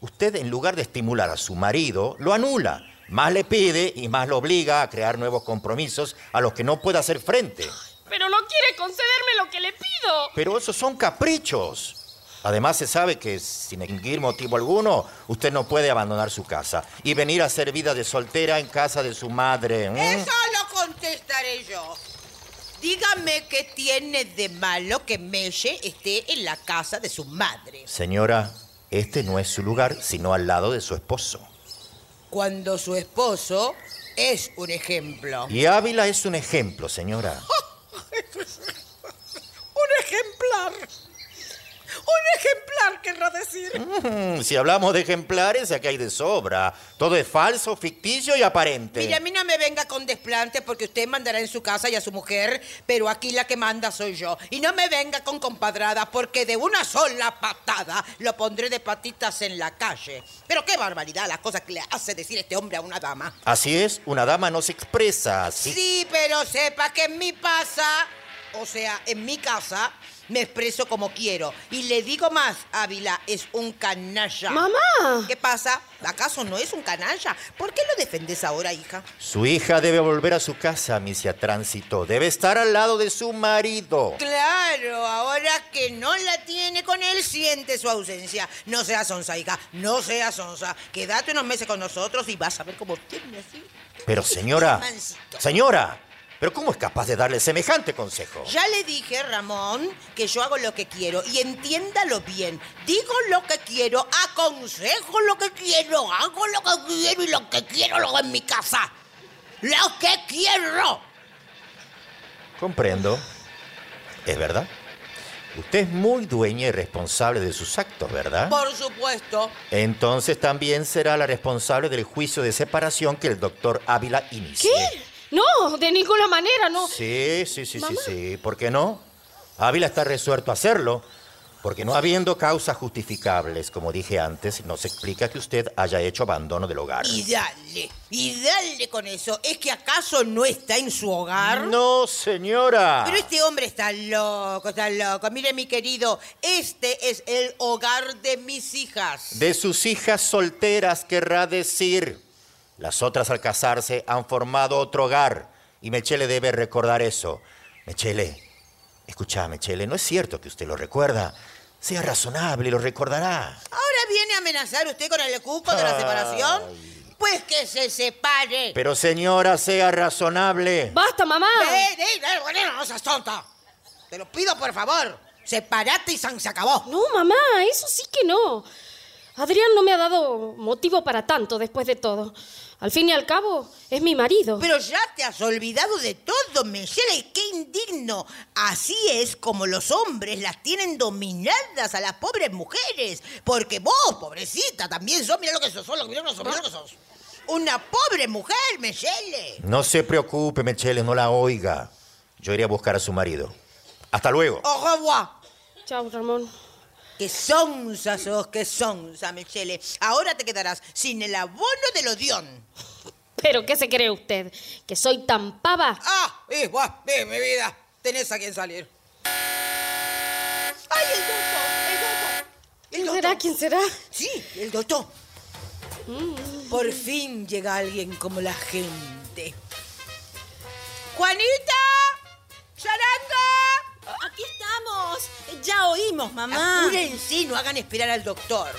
Usted, en lugar de estimular a su marido, lo anula. Más le pide y más lo obliga a crear nuevos compromisos a los que no puede hacer frente. Pero no quiere concederme lo que le pido. Pero esos son caprichos. Además, se sabe que sin ningún motivo alguno, usted no puede abandonar su casa y venir a hacer vida de soltera en casa de su madre. ¿eh? Eso lo contestaré yo. Dígame qué tiene de malo que Meche esté en la casa de su madre. Señora, este no es su lugar, sino al lado de su esposo. Cuando su esposo es un ejemplo. Y Ávila es un ejemplo, señora. Un ejemplar. Un ejemplar, querrá decir. Mm, si hablamos de ejemplares, aquí hay de sobra. Todo es falso, ficticio y aparente. Mire, a mí no me venga con desplantes porque usted mandará en su casa y a su mujer, pero aquí la que manda soy yo. Y no me venga con compadradas porque de una sola patada lo pondré de patitas en la calle. Pero qué barbaridad las cosas que le hace decir este hombre a una dama. Así es, una dama no se expresa así. Sí, pero sepa que en mi casa, o sea, en mi casa, me expreso como quiero. Y le digo más, Ávila es un canalla. ¡Mamá! ¿Qué pasa? ¿Acaso no es un canalla? ¿Por qué lo defendes ahora, hija? Su hija debe volver a su casa, misia Tránsito. Debe estar al lado de su marido. Claro, ahora que no la tiene con él, siente su ausencia. No seas sonsa, hija, no seas sonsa. Quédate unos meses con nosotros y vas a ver cómo tiene así. Pero señora, señora, ¿pero cómo es capaz de darle semejante consejo? Ya le dije, Ramón, que yo hago lo que quiero y entiéndalo bien. Digo lo que quiero, aconsejo lo que quiero, hago lo que quiero y lo que quiero lo hago en mi casa. Lo que quiero. Comprendo. Es verdad. Usted es muy dueña y responsable de sus actos, ¿verdad? Por supuesto. Entonces también será la responsable del juicio de separación que el doctor Ávila inicie. ¿Qué? No, de ninguna manera, no. Sí, sí, sí, sí, sí. ¿Por qué no? Ávila está resuelto a hacerlo. Porque no habiendo causas justificables, como dije antes, no se explica que usted haya hecho abandono del hogar. Y dale, y dale con eso. ¿Es que acaso no está en su hogar? No, señora. Pero este hombre está loco, está loco. Mire, mi querido, este es el hogar de mis hijas. De sus hijas solteras, querrá decir. Las otras al casarse han formado otro hogar. Y Mechele debe recordar eso. Mechele, escucha, Mechele, no es cierto que usted lo recuerda. Sea razonable y lo recordará. ¿Ahora viene a amenazar usted con el cuco de la Ay. separación? Pues que se separe. Pero señora, sea razonable. ¡Basta, mamá! Ven, ven, ven, no seas tonta. Te lo pido, por favor. Separate y se acabó. No, mamá, eso sí que no. Adrián no me ha dado motivo para tanto después de todo. Al fin y al cabo, es mi marido. Pero ya te has olvidado de todo, Michelle. ¡Qué indigno! Así es como los hombres las tienen dominadas a las pobres mujeres. Porque vos, pobrecita, también sos. Mira lo que sos, mira lo que sos, mira lo que sos. Una pobre mujer, Michelle. No se preocupe, Mechele, no la oiga. Yo iré a buscar a su marido. Hasta luego. Au revoir. Chao, Ramón. Qué sonsa sos, qué sonsa, Michelle. Ahora te quedarás sin el abono del odión. ¿Pero qué se cree usted? ¿Que soy tan pava? Ah, y buah, eh, mi vida. Tenés a quien salir. ¡Ay, el doctor! ¡El doctor! ¿Quién será? ¿Quién será? Sí, el doctor. Por fin llega alguien como la gente. ¡Juanita! ¡Charanga! Aquí estamos. Ya oímos, mamá. Apúrense, no hagan esperar al doctor.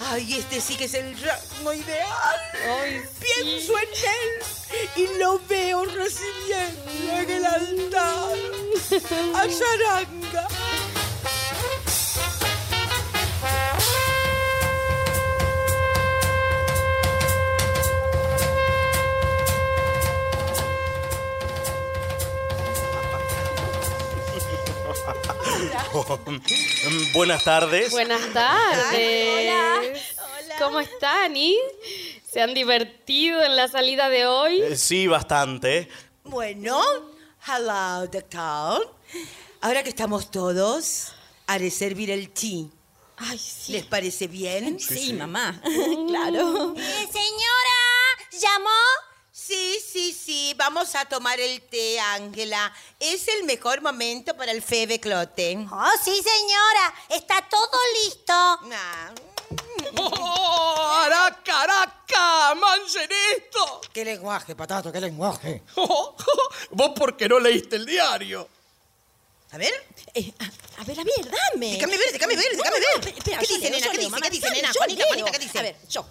Ay, este sí que es el ramo ideal. Pienso en él y lo veo recibiendo en el altar a Charanga. Buenas tardes. Buenas tardes. ¿Cómo están, y? ¿Se han divertido en la salida de hoy? Eh, Sí, bastante. Bueno, hello, doctor. Ahora que estamos todos, haré servir el té. Ay, sí. ¿Les parece bien? Sí, mamá. claro. Eh, señora, ¿llamó? Sí, sí, sí. Vamos a tomar el té, Ángela. Es el mejor momento para el febeclote. Oh, sí, señora. Está todo listo. Ah, ¡Oh, araca, araca! ¡Manchen esto! ¿Qué lenguaje, patato? ¿Qué lenguaje? Vos porque no leíste el diario. A ver. Eh, a, a ver, a ver, dame. Déjame ver, déjame ver, déjame ver. Espera, espera, ¿Qué dice, leo, nena? ¿Qué leo, dice? ¿Qué dice, nena? yo Juanita. Juanita, ¿qué dice? A ver, yo.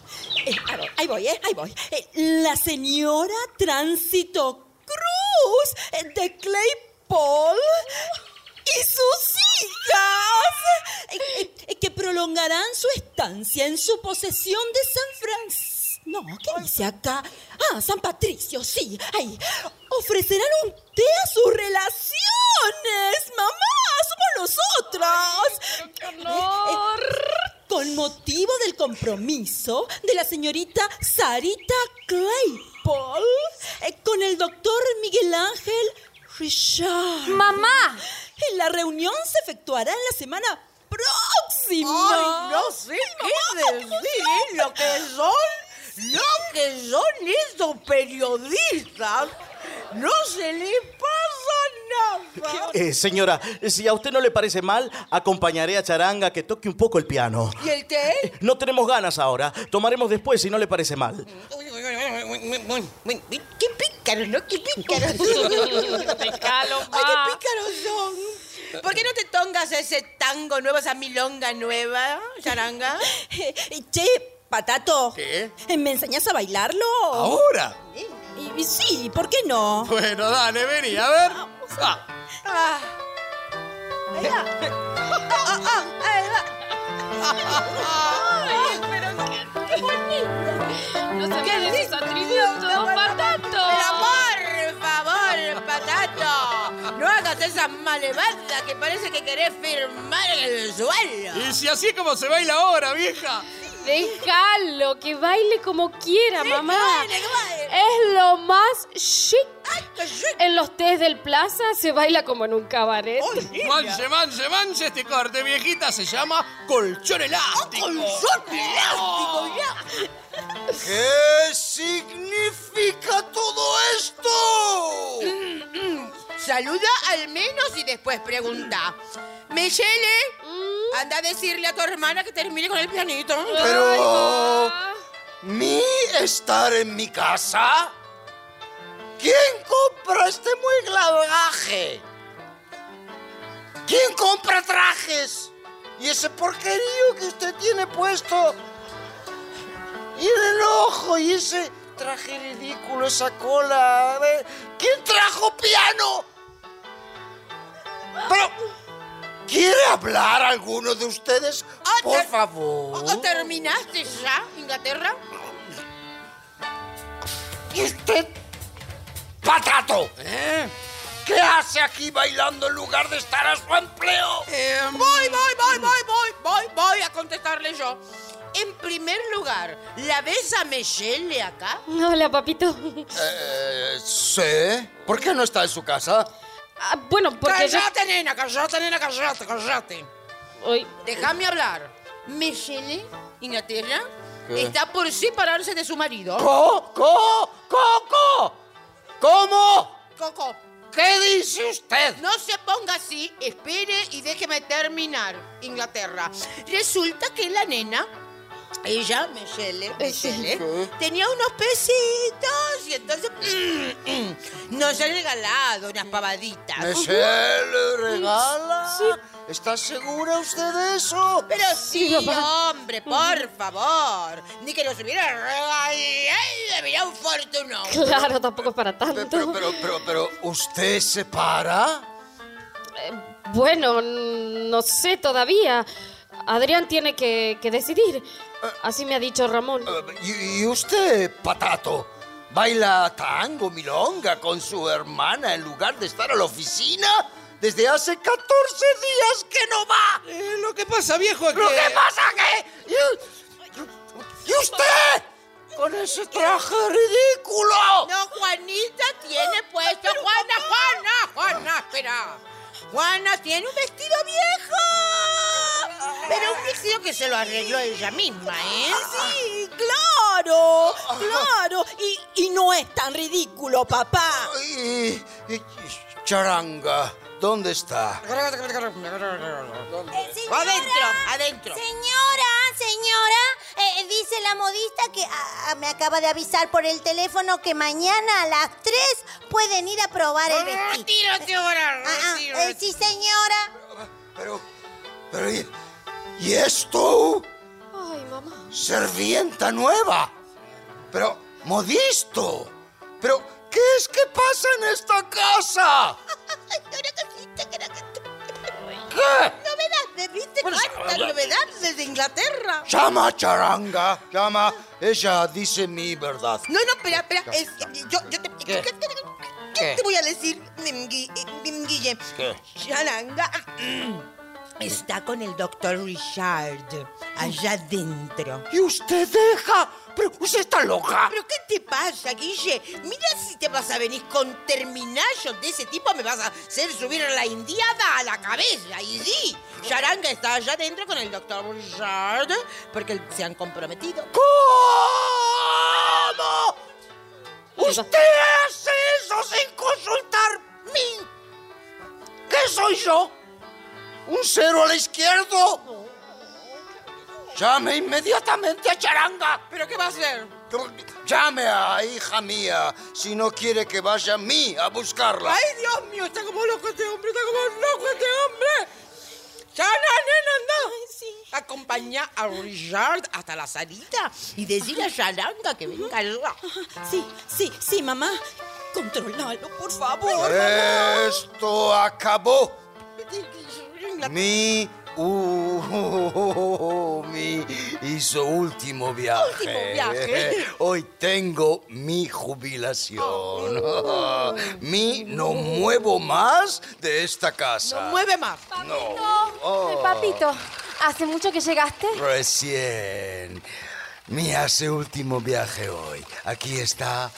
Eh, a ver, ahí voy, ¿eh? Ahí voy. Eh, la señora Tránsito Cruz de Claypole y sus hijas que prolongarán su estancia en su posesión de San Francisco. No, ¿qué dice acá? Ah, San Patricio, sí, ahí. Ofrecerán un té a sus relaciones, mamá, somos nosotros. ¡Qué honor! Con motivo del compromiso de la señorita Sarita Claypole eh, con el doctor Miguel Ángel Richard. ¡Mamá! Eh, La reunión se efectuará en la semana próxima. Ay, no sé qué decir, lo que son, lo que son estos periodistas, no se les pasa nada. Eh, señora, si a usted no le parece mal, acompañaré a Charanga que toque un poco el piano. ¿Y el té? Eh, no tenemos ganas ahora. Tomaremos después si no le parece mal. ¡Qué pícaros, no! ¡Qué pícaros! ¡Qué pícaros son! ¿Por qué no te tongas ese tango nuevo, esa milonga nueva, charanga? che, patato. ¿Qué? eh, ¿Me enseñas a bailarlo? ¿Ahora? Y- y sí, ¿por qué no? Bueno, dale, vení, a ver. Ah. Ah. Ahí va. Ah, ah, ahí va. Ay, pero qué bonito. No sabía de sus atributos, patato. Pero por favor, patato, no hagas esa malevada que parece que querés firmar en el suelo. Y si así es como se baila ahora, vieja. Déjalo, que baile como quiera, mamá. baile, que baile. Es lo más chic. qué chic. En los tés del plaza se baila como en un cabaret. Manche, manche, manche este corte, viejita. Se llama colchón elástico. Colchón elástico, ya. ¿Qué significa todo esto? Saluda al menos y después pregunta. Michelle, anda a decirle a tu hermana que termine con el pianito. Pero... ¿Mi estar en mi casa? ¿Quién compra este mueglagaje? ¿Quién compra trajes? ¿Y ese porquerío que usted tiene puesto? Y el ojo y ese traje ridículo, esa cola. A ver, ¿Quién trajo piano? Pero, ¿Quiere hablar alguno de ustedes? Por favor. ¿O terminaste ya, Inglaterra? ¿Y usted, patato? ¿Qué hace aquí bailando en lugar de estar a su empleo? Voy, voy, voy, voy, voy, voy, voy a contestarle yo. En primer lugar, ¿la ves a Michelle acá? Hola, papito. Eh, sí. ¿Por qué no está en su casa? Ah, bueno, porque yo... Cállate, nena, cállate, nena, cállate, cállate. Hoy... Déjame hablar. Michelle, Inglaterra, ¿Qué? está por separarse de su marido. ¿Co? ¿Co? ¿Coco? ¿Cómo? Coco. ¿Qué dice usted? No se ponga así, espere y déjeme terminar, Inglaterra. Resulta que la nena, ella, Michelle, Michelle, tenía unos pesitos y entonces mm, mm, nos ha regalado unas pavaditas. ¿Michelle le regala? ¿Está segura usted de eso? Pero sí, hombre, por favor. Ni que nos hubiera regalado. Un fortuno. Claro, tampoco es para tanto. Pero, pero, pero, pero, ¿usted se para? Bueno, no sé todavía. Adrián tiene que, que decidir. Así me ha dicho Ramón. ¿Y, y usted, patato? ¿Baila tango, milonga con su hermana en lugar de estar a la oficina? Desde hace 14 días que no va. Eh, lo que pasa, viejo, es ¿Lo que... que pasa que... ¿Y, y usted? Con ese traje ridículo. No, Juanita tiene puesto. Juana, Juana, Juana, espera. Juana tiene un vestido viejo. Pero un vestido que se lo arregló ella misma, ¿eh? Sí, claro, claro. Y, y no es tan ridículo, papá. Y, y- charanga, ¿dónde está? Adentro, adentro. Señora, señora, eh, dice la modista que ah, me acaba de avisar por el teléfono que mañana a las 3 pueden ir a probar el vestido. Retírate ahora, Ah, ah, eh, sí, señora. Pero, pero, ¿y, y esto? Ay, mamá. Servienta nueva. Pero, modisto. Pero, ¿qué es que pasa en esta casa? ¿Qué? Novedades, ¿viste? ¿Cuántas novedades desde Inglaterra? Llama, charanga, llama. Ella dice mi verdad. No, no, espera, espera. es- yo, yo te, ¿Qué? ¿qué te, voy a decir, Gui- Guille? ¿Qué? Charanga mm, está con el doctor Richard allá adentro. ¿Y usted deja? Pero usted está loca. ¿Pero qué te pasa, Guille? Mira si te vas a venir con terminallos de ese tipo, me vas a hacer subir la indiada a la cabeza. Y sí, Charanga está allá adentro con el doctor Richard porque se han comprometido. ¿Cómo? ¿Usted hace eso sin consultar mí? ¿Qué soy yo? ¿Un cero a la izquierda? Llame inmediatamente a Charanga. ¿Pero qué va a hacer? Llame a hija mía si no quiere que vaya a mí a buscarla. ¡Ay, Dios mío! Está como loco este hombre, está como loco este hombre. ¡Sana, nena, anda! Acompaña a Richard hasta la salida y decirle a Charanga que venga allá. Sí, sí, sí, mamá. Controlalo, por favor. mamá. Esto acabó. Mi, uh, mi hizo último viaje. Último viaje. Hoy tengo mi jubilación. mi no muevo más de esta casa. No mueve más. Oh. Papito, ¿hace mucho que llegaste? Recién. Mi hace último viaje hoy. Aquí está.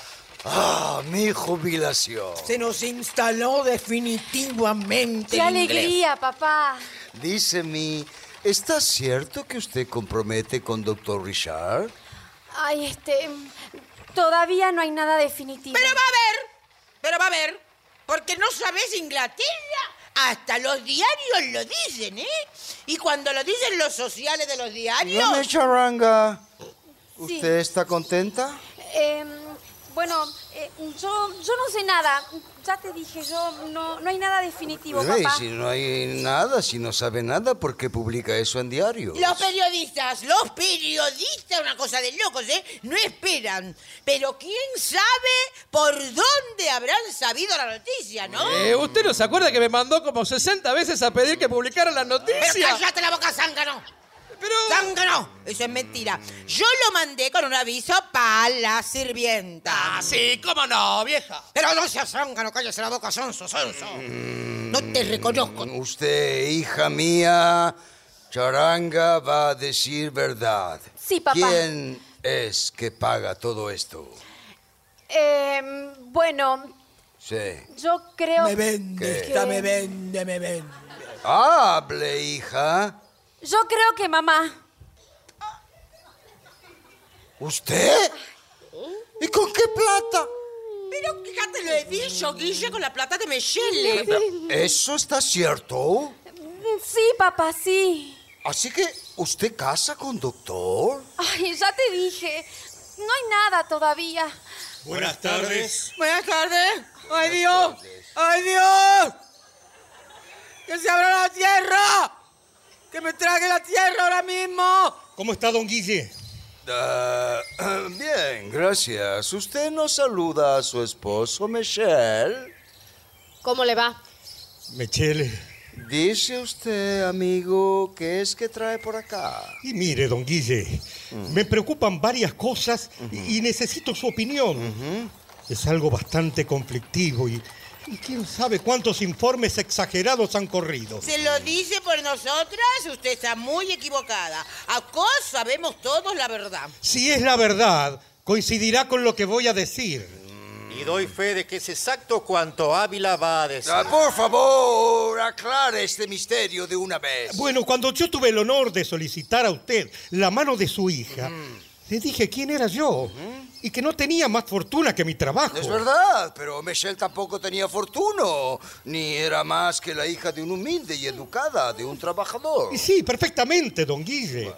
Ah, mi jubilación. Se nos instaló definitivamente ¡Qué alegría, papá! Dice mi, ¿está cierto que usted compromete con doctor Richard? Ay, este... Todavía no hay nada definitivo. Pero va a haber, pero va a haber, porque no sabes Inglaterra. Hasta los diarios lo dicen, ¿eh? Y cuando lo dicen los sociales de los diarios... Dígame, charanga. Sí. ¿Usted está contenta? Em, Bueno, eh, yo, yo no sé nada. Ya te dije, yo no, no hay nada definitivo, Ey, papá. si no hay nada, si no sabe nada, ¿por qué publica eso en diario? Los periodistas, los periodistas, una cosa de locos, ¿eh? No esperan. Pero quién sabe por dónde habrán sabido la noticia, ¿no? Eh, ¿Usted no se acuerda que me mandó como 60 veces a pedir que publicara las Pero noticias? cállate la boca, zángano. Pero... ¡Zángano! Eso es mentira. Yo lo mandé con un aviso para la sirvienta. Ah, sí, cómo no, vieja. Pero no seas zángano, cállese la boca, sonso, sonso. No te reconozco. Usted, hija mía, Charanga va a decir verdad. Sí, papá. ¿Quién es que paga todo esto? Eh, bueno, Sí. yo creo... Me vende, esta me vende, me vende. Hable, hija. Yo creo que mamá... ¿Usted? ¿Y con qué plata? Pero fíjate, lo he dicho, Guille, con la plata de Michelle. ¿Eso está cierto? Sí, papá, sí. Así que, ¿usted casa con doctor? Ay, ya te dije. No hay nada todavía. Buenas tardes. Buenas tardes. ¡Ay, Dios! ¡Ay, Dios! ¡Que se abra la tierra! ¡Que me trague la tierra ahora mismo! ¿Cómo está don Guille? Ah, bien, gracias. ¿Usted no saluda a su esposo, Michelle? ¿Cómo le va? Mechele. Dice usted, amigo, ¿qué es que trae por acá? Y mire, don Guille, me preocupan varias cosas y y necesito su opinión. Es algo bastante conflictivo y, y quién sabe cuántos informes exagerados han corrido. Se lo dice por nosotras, usted está muy equivocada. Acá sabemos todos la verdad. Si es la verdad, coincidirá con lo que voy a decir. Y doy fe de que es exacto cuanto Ávila va a decir. Ah, por favor, aclare este misterio de una vez. Bueno, cuando yo tuve el honor de solicitar a usted la mano de su hija, le dije quién era yo y que no tenía más fortuna que mi trabajo. Es verdad, pero Michelle tampoco tenía fortuna, ni era más que la hija de un humilde y educada, de un trabajador. Y sí, perfectamente, don Guille.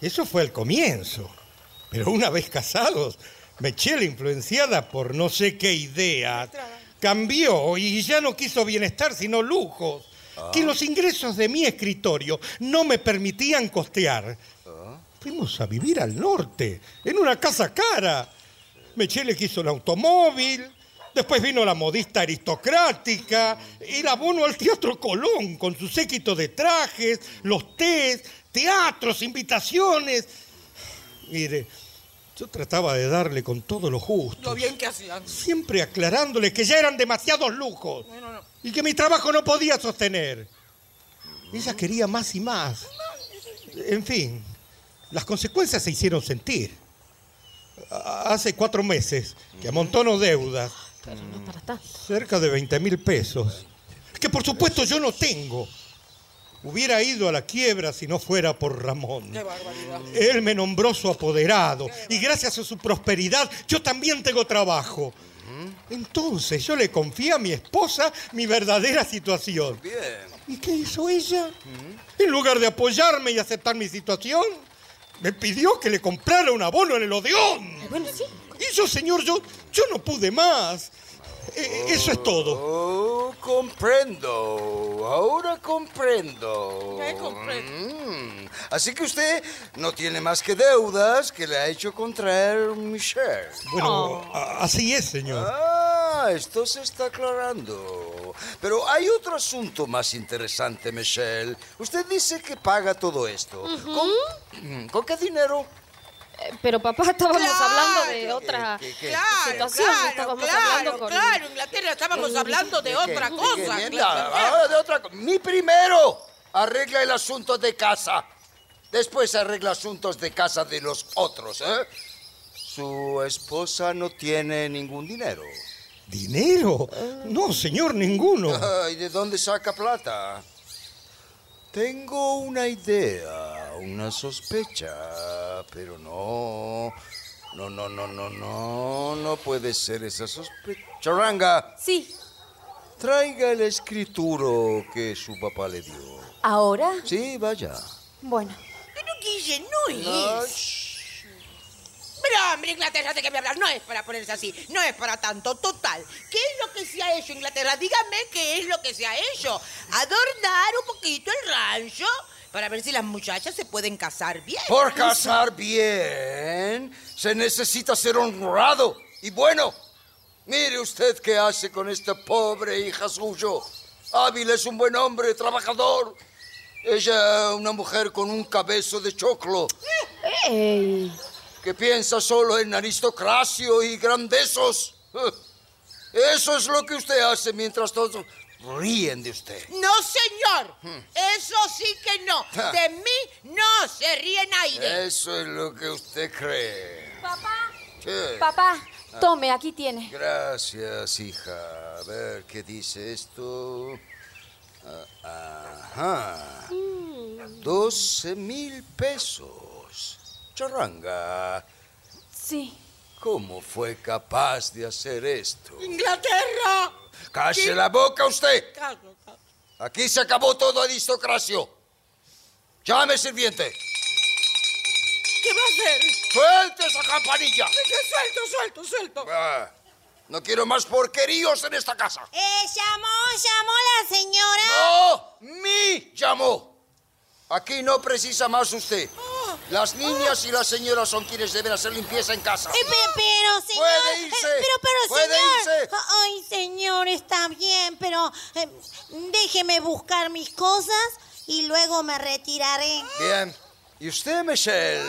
Eso fue el comienzo. Pero una vez casados, Michelle, influenciada por no sé qué idea, cambió y ya no quiso bienestar sino lujos que los ingresos de mi escritorio no me permitían costear. Fuimos a vivir al norte, en una casa cara. Michelle quiso el automóvil, después vino la modista aristocrática, el abono al Teatro Colón con su séquito de trajes, los tés, teatros, invitaciones. Mire, yo trataba de darle con todo lo justo, Lo bien que hacían. siempre aclarándole que ya eran demasiados lujos y que mi trabajo no podía sostener. Ella quería más y más. En fin, las consecuencias se hicieron sentir. Hace cuatro meses que amontono deudas, Pero no para tanto. cerca de 20 mil pesos, que por supuesto yo no tengo. Hubiera ido a la quiebra si no fuera por Ramón. Qué barbaridad. Él me nombró su apoderado y gracias a su prosperidad yo también tengo trabajo. Entonces yo le confié a mi esposa mi verdadera situación. Bien. ¿Y qué hizo ella? En lugar de apoyarme y aceptar mi situación, me pidió que le comprara un abono en el Odeón. Bueno, sí. Y yo, señor, yo, yo no pude más. Eh, eso es todo. Oh, comprendo. Ahora comprendo. ¿Qué comprendo? Mm, Así que usted no tiene más que deudas que le ha hecho contraer Michelle. Bueno, a- así es, señor. Ah, esto se está aclarando. Pero hay otro asunto más interesante, Michelle. Usted dice que paga todo esto. ¿Con, ¿Con qué dinero? Pero papá, estábamos Claro. hablando de otra situación. claro, estábamos claro, hablando con... claro. Inglaterra, estábamos hablando de ¿Qué, otra qué, cosa. ahora de otra cosa. Mi primero arregla el asunto de casa. Después arregla asuntos de casa de los otros, ¿eh? Su esposa no tiene ningún dinero. ¿Dinero? No, señor, ninguno. ¿Y de dónde saca plata? Tengo una idea, una sospecha, pero no. No, no, no, no, no, no puede ser esa sospecha. Charanga, Sí. traiga el escrituro que su papá le dio. ¿Ahora? Sí, vaya. Bueno. Pero Guille, no No, es. Pero hambre, Inglaterra, ¿de qué me hablas? No es para ponerse así, no es para tanto. Total, ¿qué es lo que se ha hecho, Inglaterra? Dígame qué es lo que se ha hecho. Adornar un poquito el rancho para ver si las muchachas se pueden casar bien. Por casar bien, se necesita ser honrado y bueno. Mire usted qué hace con esta pobre hija suyo. Hábil es un buen hombre, trabajador. Ella, una mujer con un cabezo de choclo. Que piensa solo en aristocracio y grandezos. Eso es lo que usted hace mientras todos ríen de usted. No, señor. Eso sí que no. De mí no se ríe nadie. Eso es lo que usted cree. Papá, ¿Qué? papá, tome, aquí tiene. Gracias, hija. A ver qué dice esto. Ah, Ajá. 12 mil pesos. Charranga, Sí. ¿cómo fue capaz de hacer esto? Inglaterra. ¡Calle la boca usted! Aquí se acabó todo aristocracio. Llame, sirviente. ¿Qué va a hacer? ¡Suelte esa campanilla! Suelto, suelto, suelto. Ah, no quiero más porqueríos en esta casa. Eh, llamó, llamó la señora. ¡No! ¡Mi llamó! Aquí no precisa más usted. Las niñas y las señoras son quienes deben hacer limpieza en casa. Eh, pe- pero, señor. Puede irse, eh, pero, pero, puede señor. irse. Ay, señor, está bien, pero eh, déjeme buscar mis cosas y luego me retiraré. Bien. Y usted, Michelle,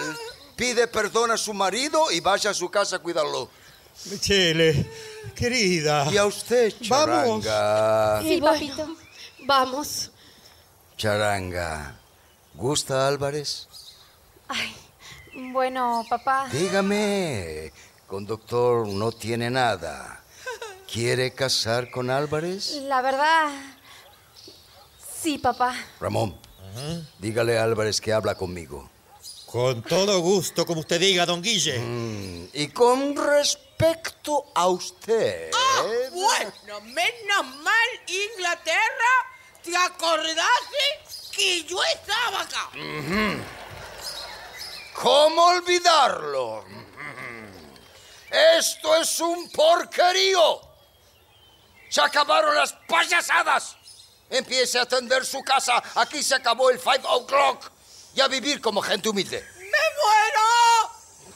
pide perdón a su marido y vaya a su casa a cuidarlo. Michele, querida. Y a usted, Vamos. Charanga. Sí, papito. Vamos. Charanga. ¿Gusta Álvarez? Ay, bueno, papá. Dígame, conductor no tiene nada. ¿Quiere casar con Álvarez? La verdad. Sí, papá. Ramón, dígale a Álvarez que habla conmigo. Con todo gusto, como usted diga, don Guille. Mm, Y con respecto a usted. Bueno, menos mal, Inglaterra, ¿te acordaste que yo estaba acá? ¿Cómo olvidarlo? Esto es un porquerío. Se acabaron las payasadas. Empiece a atender su casa. Aquí se acabó el five o'clock. Y a vivir como gente humilde. ¡Me muero!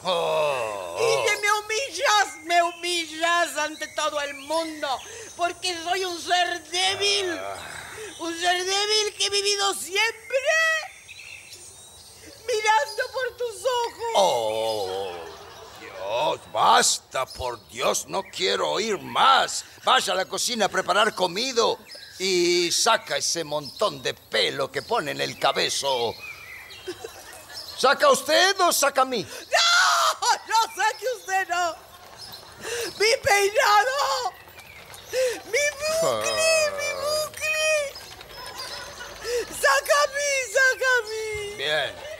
Oh. Y que me humillas, me humillas ante todo el mundo, porque soy un ser débil, un ser débil que he vivido siempre mirando por tus ojos. Oh, Dios, basta, por Dios, no quiero oír más. Vaya a la cocina a preparar comido y saca ese montón de pelo que pone en el cabezo. ¿Saca usted o saca a mí? ¡No! ¡No saque usted, no! ¡Mi peinado! ¡Mi bucle! ¡Mi bucle! ¡Saca a mí! ¡Saca a mí! Bien,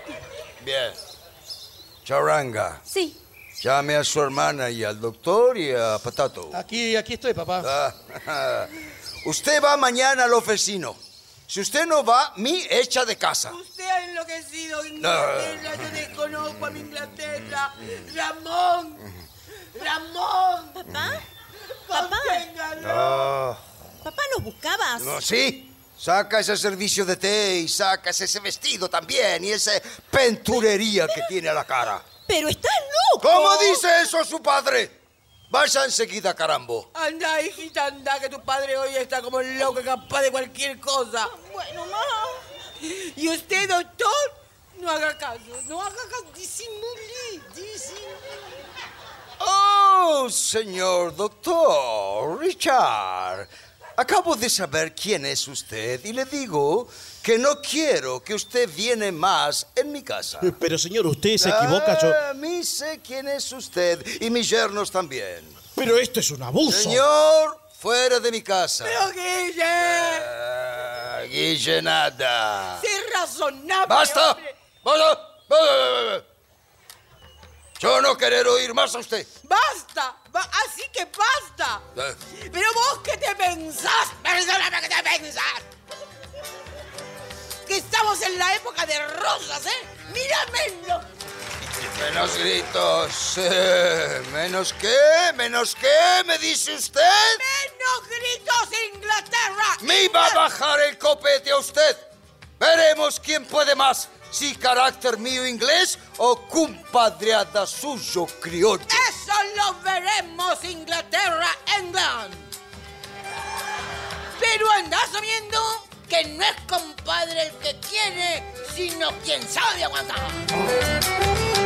bien. Charanga, Sí. llame a su hermana y al doctor y a Patato. Aquí, aquí estoy, papá. Ah, usted va mañana al oficino. Si usted no va, mi echa de casa. Usted ha enloquecido, Inglaterra. Yo desconozco a mi Inglaterra. Ramón. Ramón. ¿Papá? Ah, ¿Papá nos buscabas? no, sí. Saca ese servicio de té y sacas ese vestido también y esa penturería que tiene a la cara. Pero estás loco. ¿Cómo dice eso su padre? Vaya enseguida, carambo. Anda, hijita, anda, que tu padre hoy está como loco, capaz de cualquier cosa. Bueno, mamá. Y usted, doctor, no haga caso, no haga caso, disimule, disimule. Oh, señor doctor, Richard. Acabo de saber quién es usted y le digo que no quiero que usted viene más en mi casa. Pero señor, usted se equivoca, yo... A mí sé quién es usted y mis yernos también. Pero esto es un abuso. Señor, fuera de mi casa. Pero Guille, Ah, Guille, nada. sé razonable. ¡Basta! hombre. ¡Basta! ¡Basta! Yo no querer oír más a usted. ¡Basta! Ba- Así que basta. Eh, Pero vos qué te pensás, perdóname, ¿qué te pensás? Que estamos en la época de rosas, ¿eh? Míramelo. Menos gritos. Eh, ¿Menos qué? ¿Menos qué? ¿Me dice usted? ¡Menos gritos, Inglaterra! ¡Me va a bajar el copete a usted! Veremos quién puede más. Si carácter mío inglés o compadreada suyo criollo. ¡Eso lo veremos, Inglaterra, England! Pero andás sabiendo que no es compadre el que quiere, sino quien sabe aguantar.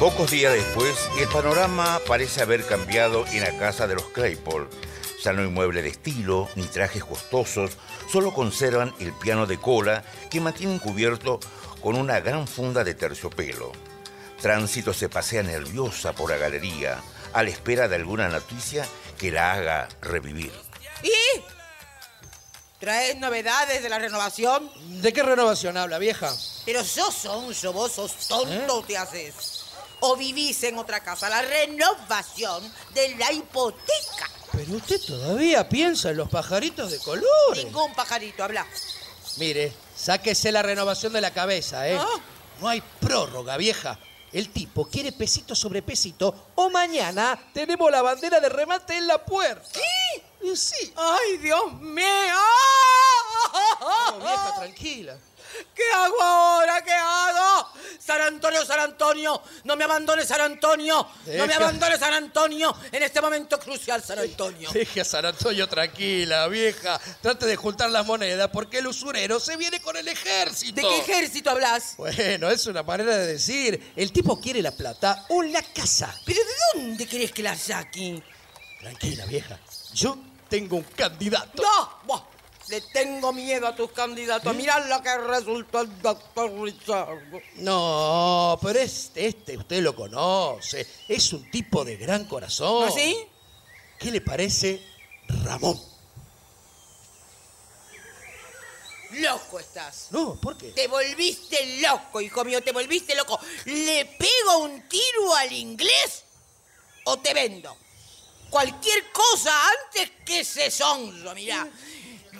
Pocos días después, el panorama parece haber cambiado en la casa de los Claypole. Ya no hay mueble de estilo, ni trajes costosos, solo conservan el piano de cola que mantienen cubierto con una gran funda de terciopelo. Tránsito se pasea nerviosa por la galería, a la espera de alguna noticia que la haga revivir. ¿Y? ¿Traes novedades de la renovación? ¿De qué renovación habla, vieja? Pero sos sonso, vos sos tonto, te haces. O vivís en otra casa. La renovación de la hipoteca. Pero usted todavía piensa en los pajaritos de colores. Ningún pajarito, habla. Mire, sáquese la renovación de la cabeza, ¿eh? Ah. No hay prórroga, vieja. El tipo quiere pesito sobre pesito o mañana tenemos la bandera de remate en la puerta. ¿Qué? Sí. ¡Ay, Dios mío! No, vieja, tranquila. ¿Qué hago ahora? ¿Qué hago? San Antonio, San Antonio, no me abandones, San Antonio. No me Deja. abandones, San Antonio. En este momento crucial, San Antonio. Deje a San Antonio tranquila, vieja. Trate de juntar las monedas porque el usurero se viene con el ejército. ¿De qué ejército hablas? Bueno, es una manera de decir. El tipo quiere la plata o la casa. ¿Pero de dónde querés que la saque? Tranquila, vieja. Yo tengo un candidato. ¡No! Buah, Le tengo miedo a tus candidatos. Mirá lo que resultó el doctor Richard. No, pero este, este usted lo conoce. Es un tipo de gran corazón. ¿Ah, sí? ¿Qué le parece Ramón? Loco estás. No, ¿por qué? Te volviste loco, hijo mío, te volviste loco. ¿Le pego un tiro al inglés o te vendo? Cualquier cosa antes que ese sonso, mirá.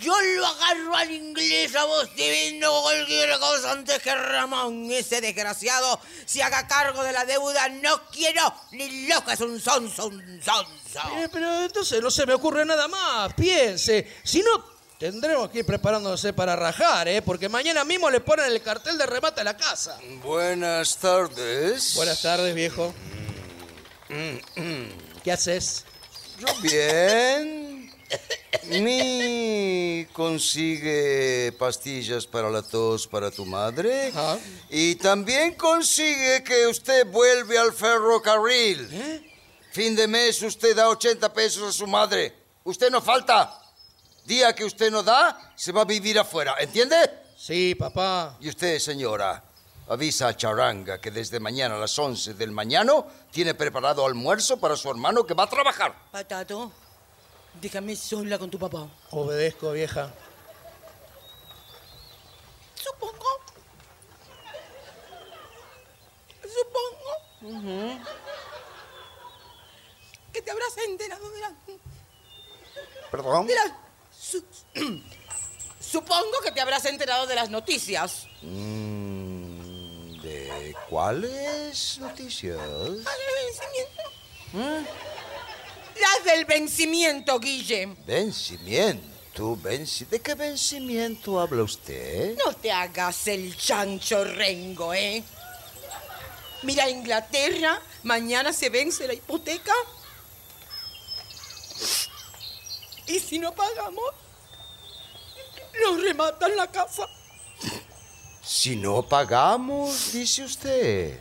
Yo lo agarro al inglés, a vos te vendo cualquier cosa antes que Ramón, ese desgraciado, se haga cargo de la deuda. No quiero ni loco, es un sonso, un sonso. Eh, pero entonces no se me ocurre nada más. Piense. Si no, tendremos que ir preparándose para rajar, ¿eh? Porque mañana mismo le ponen el cartel de remate a la casa. Buenas tardes. Buenas tardes, viejo. ¿Qué haces? Yo bien. Mi consigue pastillas para la tos para tu madre. Ajá. Y también consigue que usted vuelve al ferrocarril. ¿Eh? Fin de mes usted da 80 pesos a su madre. Usted no falta. Día que usted no da, se va a vivir afuera. ¿Entiende? Sí, papá. Y usted, señora, avisa a Charanga que desde mañana a las 11 del mañana tiene preparado almuerzo para su hermano que va a trabajar. Patato, déjame sola con tu papá. Obedezco, vieja. Supongo. Supongo. Que te habrás enterado de la. ¿Perdón? de su- Supongo que te habrás enterado de las noticias. Mm, ¿De cuáles noticias? Del vencimiento. Del vencimiento, Guille. Vencimiento, venci- ¿De qué vencimiento habla usted? No te hagas el chancho rengo, ¿eh? Mira, Inglaterra, mañana se vence la hipoteca. Y si no pagamos, nos rematan la casa. Si no pagamos, dice usted.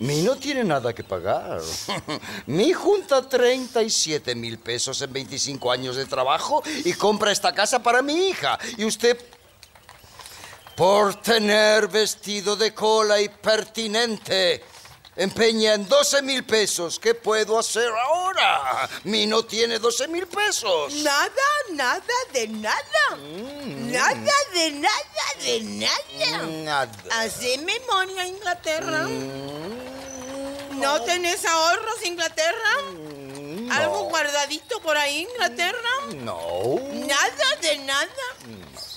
Mi no tiene nada que pagar. Mi junta 37 mil pesos en 25 años de trabajo y compra esta casa para mi hija. Y usted, por tener vestido de cola y pertinente, empeña en 12 mil pesos. ¿Qué puedo hacer ahora? Mi no tiene 12 mil pesos. Nada, nada de nada. Mm. Nada de nada de nada. Nada. Hace memoria, Inglaterra. ¿No tenés ahorros, Inglaterra? ¿Algo guardadito por ahí, Inglaterra? No. Nada de nada.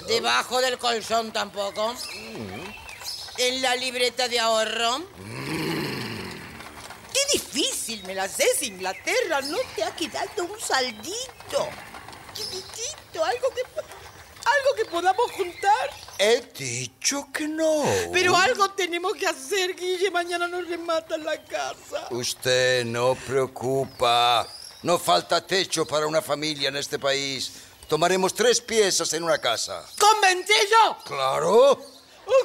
Debajo del colchón tampoco. En la libreta de ahorro. Qué difícil me la haces, Inglaterra. No te ha quedado un saldito. Chiquitito, algo que, algo que podamos juntar. He dicho que no. Pero algo tenemos que hacer, Guille. Mañana nos rematan la casa. Usted no preocupa. No falta techo para una familia en este país. Tomaremos tres piezas en una casa. ¿Con ventillo? Claro.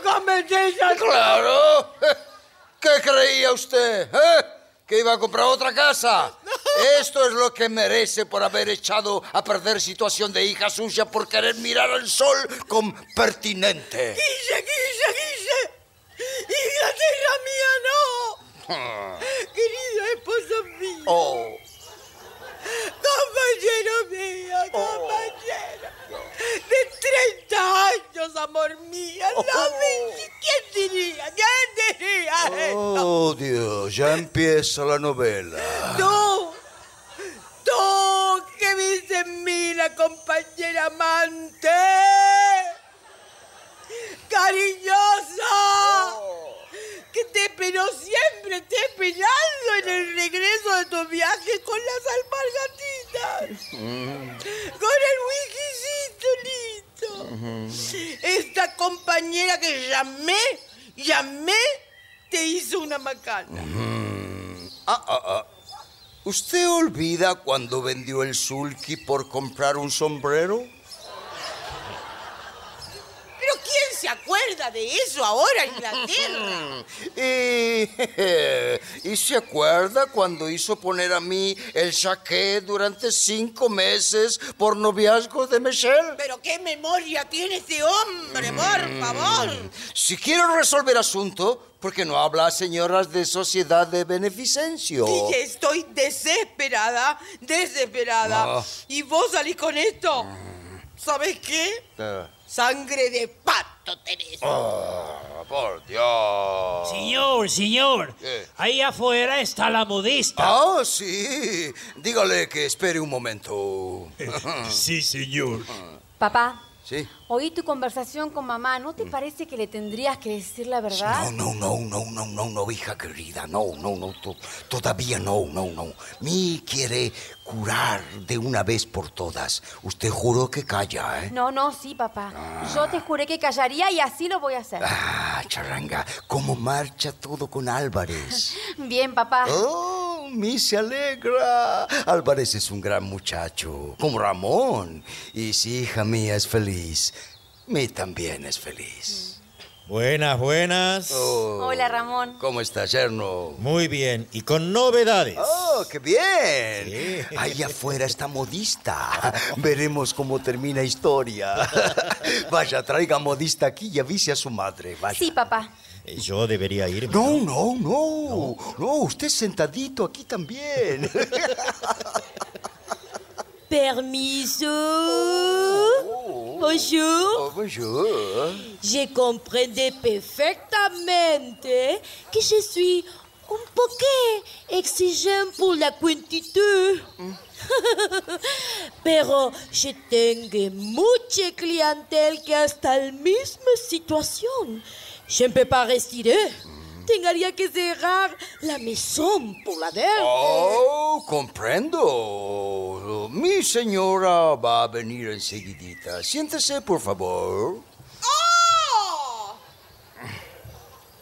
¿Con ventillo? Claro. ¿Qué creía usted? eh? ¿Que iba a comprar otra casa? Esto es lo que merece por haber echado a perder situación de hija suya por querer mirar al sol con pertinente. Guille, Guille, Guille. Inglaterra mía, no. Querida esposa mía. Oh. Compañero mío, compañero. De 30 años, amor mío. No me- ¿Quién diría? ¿Quién diría esto? Oh, Dios, ya empieza la novela. Tú, tú que viste en mí la compañera amante, cariñosa, te esperó siempre, te he esperado en el regreso de tu viaje con las alpargatitas, con el whiskycito listo. Esta compañera que llamé, llamé, te hizo una macana. Ah, ah, ah. ¿Usted olvida cuando vendió el sulky por comprar un sombrero? ¿Pero quién se acuerda de eso ahora, Inglaterra? Y, ¿Y se acuerda cuando hizo poner a mí el saqué durante cinco meses por noviazgo de Michelle? Pero qué memoria tiene este hombre, por favor. Si quiero resolver asunto, ¿por qué no habla a señoras de sociedad de beneficencia? Y estoy desesperada, desesperada. Ah. Y vos salís con esto. ¿Sabes qué? Ah, Sangre de pato tenés. ah, por Dios. Señor, señor. ¿Qué? Ahí afuera está la modista. Ah, sí. Dígale que espere un momento. Sí, señor. Papá, Sí. Oí tu conversación con mamá. ¿No te parece que le tendrías que decir la verdad? No, no, no, no, no, no, no, hija querida, no, no, no, to- todavía no, no, no. Mi quiere curar de una vez por todas. Usted juró que calla, ¿eh? No, no, sí, papá. Yo te juré que callaría y así lo voy a hacer. Ah, charanga, ¿cómo marcha todo con Álvarez? Bien, papá. Oh, mi se alegra. Álvarez es un gran muchacho, como Ramón. Y si hija mía es feliz, mi también es feliz. Buenas, buenas. Oh, Hola, Ramón. ¿Cómo está, yerno? Muy bien. Y con novedades. ¡Oh, qué bien! Ahí afuera está modista. Veremos cómo termina historia. Vaya, traiga modista aquí y avise a su madre. Vaya. Sí, papá. Eh, Yo debería irme. No, no, no. No, usted sentadito aquí también. Permiso. Bonjour. Oh, bonjour. Je comprendais perfectamente que je suis un poco exigeant pour la quantité. Pero je tengo mucha clientela que está en la misma situación. Je ne peux pas rester. Tendría que cerrar la maison por la deuda. Oh, comprendo. Mi señora va a venir enseguidita. Siéntese, por favor. Oh!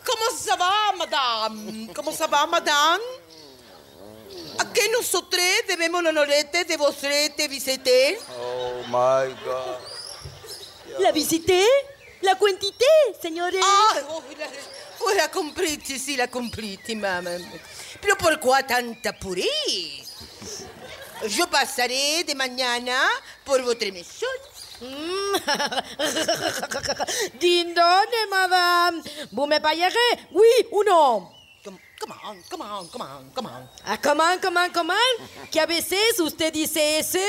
¿Cómo se va, madame? ¿Cómo se va, madame? ¿A qué nosotros debemos los honoretes de vosotros visité? Oh, my God. La visité, la quantité, señores. Ah, oh, la, oh, la comprite, sí, la comprite, mamá. Pero ¿por qué tanta puré? Yo pasaré de mañana por vuestra mesón. Dindone, madame. Vous me payerez, oui ou non? Come on, come on, come on, come on. Ah, come on, come on, come on. Que a veces usted dice ese.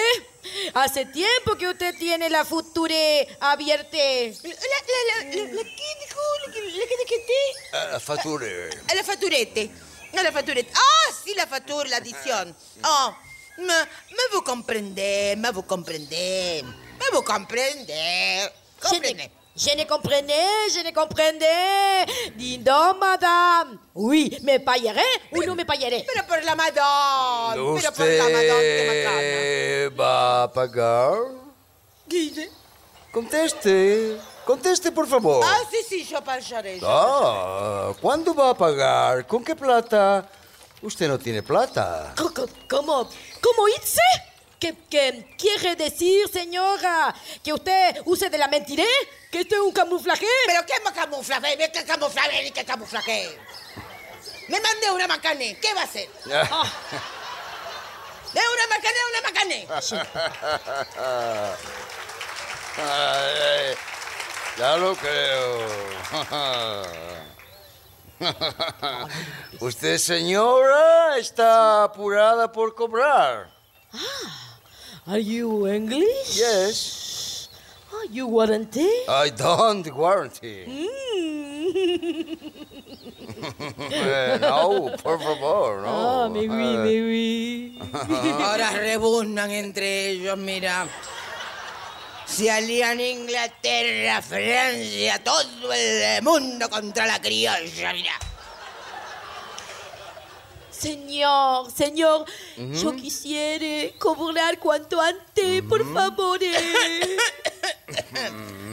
Hace tiempo que usted tiene la future abierta. La, la, la, la, la ¿qué dijo? ¿La que, la que dijiste? Eh, fatture. A la facturette. A la facturette. Ah, sí, la facture, l'addition. Oh, mais, mais vous comprenez, mais vous comprenez. Mais vous comprenez. Comprenez. Je ne comprenais, je ne comprenais. Dis donc, madame. Oui, me pagaré ou no me pagaré. Pero por la madame. Pero por la. ¿Usted va a pagar? Guille. Conteste. Conteste, por favor. Ah, sí, sí, yo pagaré. yo Ah, ¿cuándo va a pagar? ¿Con qué plata? Usted no tiene plata. ¿Cómo? ¿Cómo dice? ¿Qué, qué quiere decir, señora? ¿Que usted use de la mentira? ¿Que esto es un camuflaje? ¿Pero qué camuflaje? ¿Ve qué camuflaje qué camuflaje? Me mandé una macane. ¿Qué va a hacer? Ah. De una macane a una macane. Ay, ya lo creo. Usted, señora, está apurada por cobrar. Are you English? Yes. Are you warranty? I don't guarantee. Eh, no, por favor, no. Ah, me oui, me oui. Ahora rebuznan entre ellos, mira. Se alían Inglaterra, Francia, todo el mundo contra la criolla, mira. Señor, señor, yo quisiera cobrar cuanto antes, por favor. eh.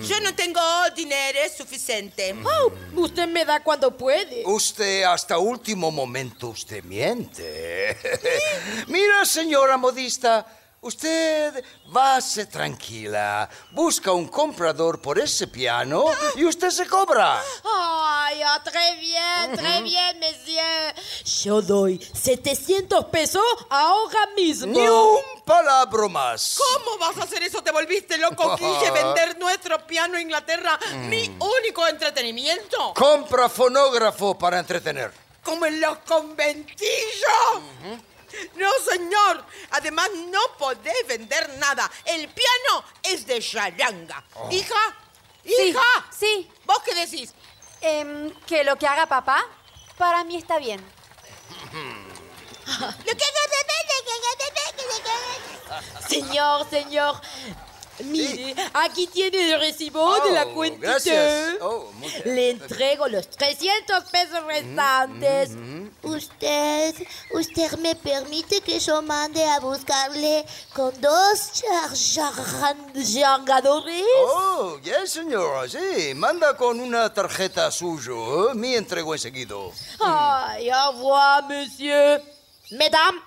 Yo no tengo dinero suficiente. Oh, usted me da cuando puede. Usted hasta último momento usted miente. Mira, señora modista, usted váse tranquila, busca un comprador por ese piano y usted se cobra. Ay, ah, très bien, très bien, monsieur. Yo doy 700 pesos ahora mismo. Ni un palabra más. ¿Cómo vas a hacer eso? ¿Te volviste loco, Guille? ¿Vender nuestro piano a Inglaterra? ¿Mi único entretenimiento? Compra fonógrafo para entretener. ¿Como en los conventillos? No, señor. Además, no podés vender nada. El piano es de charanga. Hija, Sí, hija. sí. ¿Vos qué decís? Em, que lo que haga papá, para mí está bien. Señor, señor. Mire, aquí tiene el recibo de la Oh, cuenta. Oh, bien. Le entrego los 300 pesos restantes. Usted, usted me permite que yo mande a buscarle con dos chargadores. Oh, yes, señora, sí. Manda con una tarjeta suyo. ¿eh? Me entrego enseguida. Ay, au revoir, monsieur. Mesdames.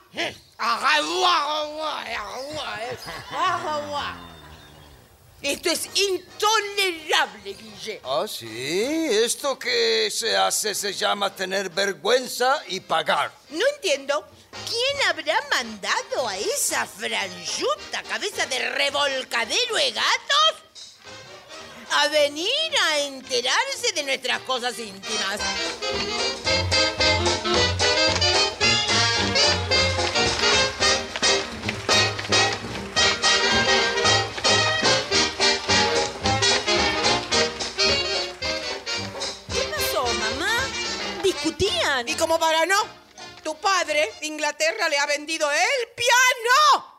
Esto es intolerable, Guille. Ah, sí. Esto que se hace se llama tener vergüenza y pagar. No entiendo. ¿Quién habrá mandado a esa franchuta cabeza de revolcadero de gatos a venir a enterarse de nuestras cosas íntimas? Y como para no, tu padre, Inglaterra, le ha vendido el piano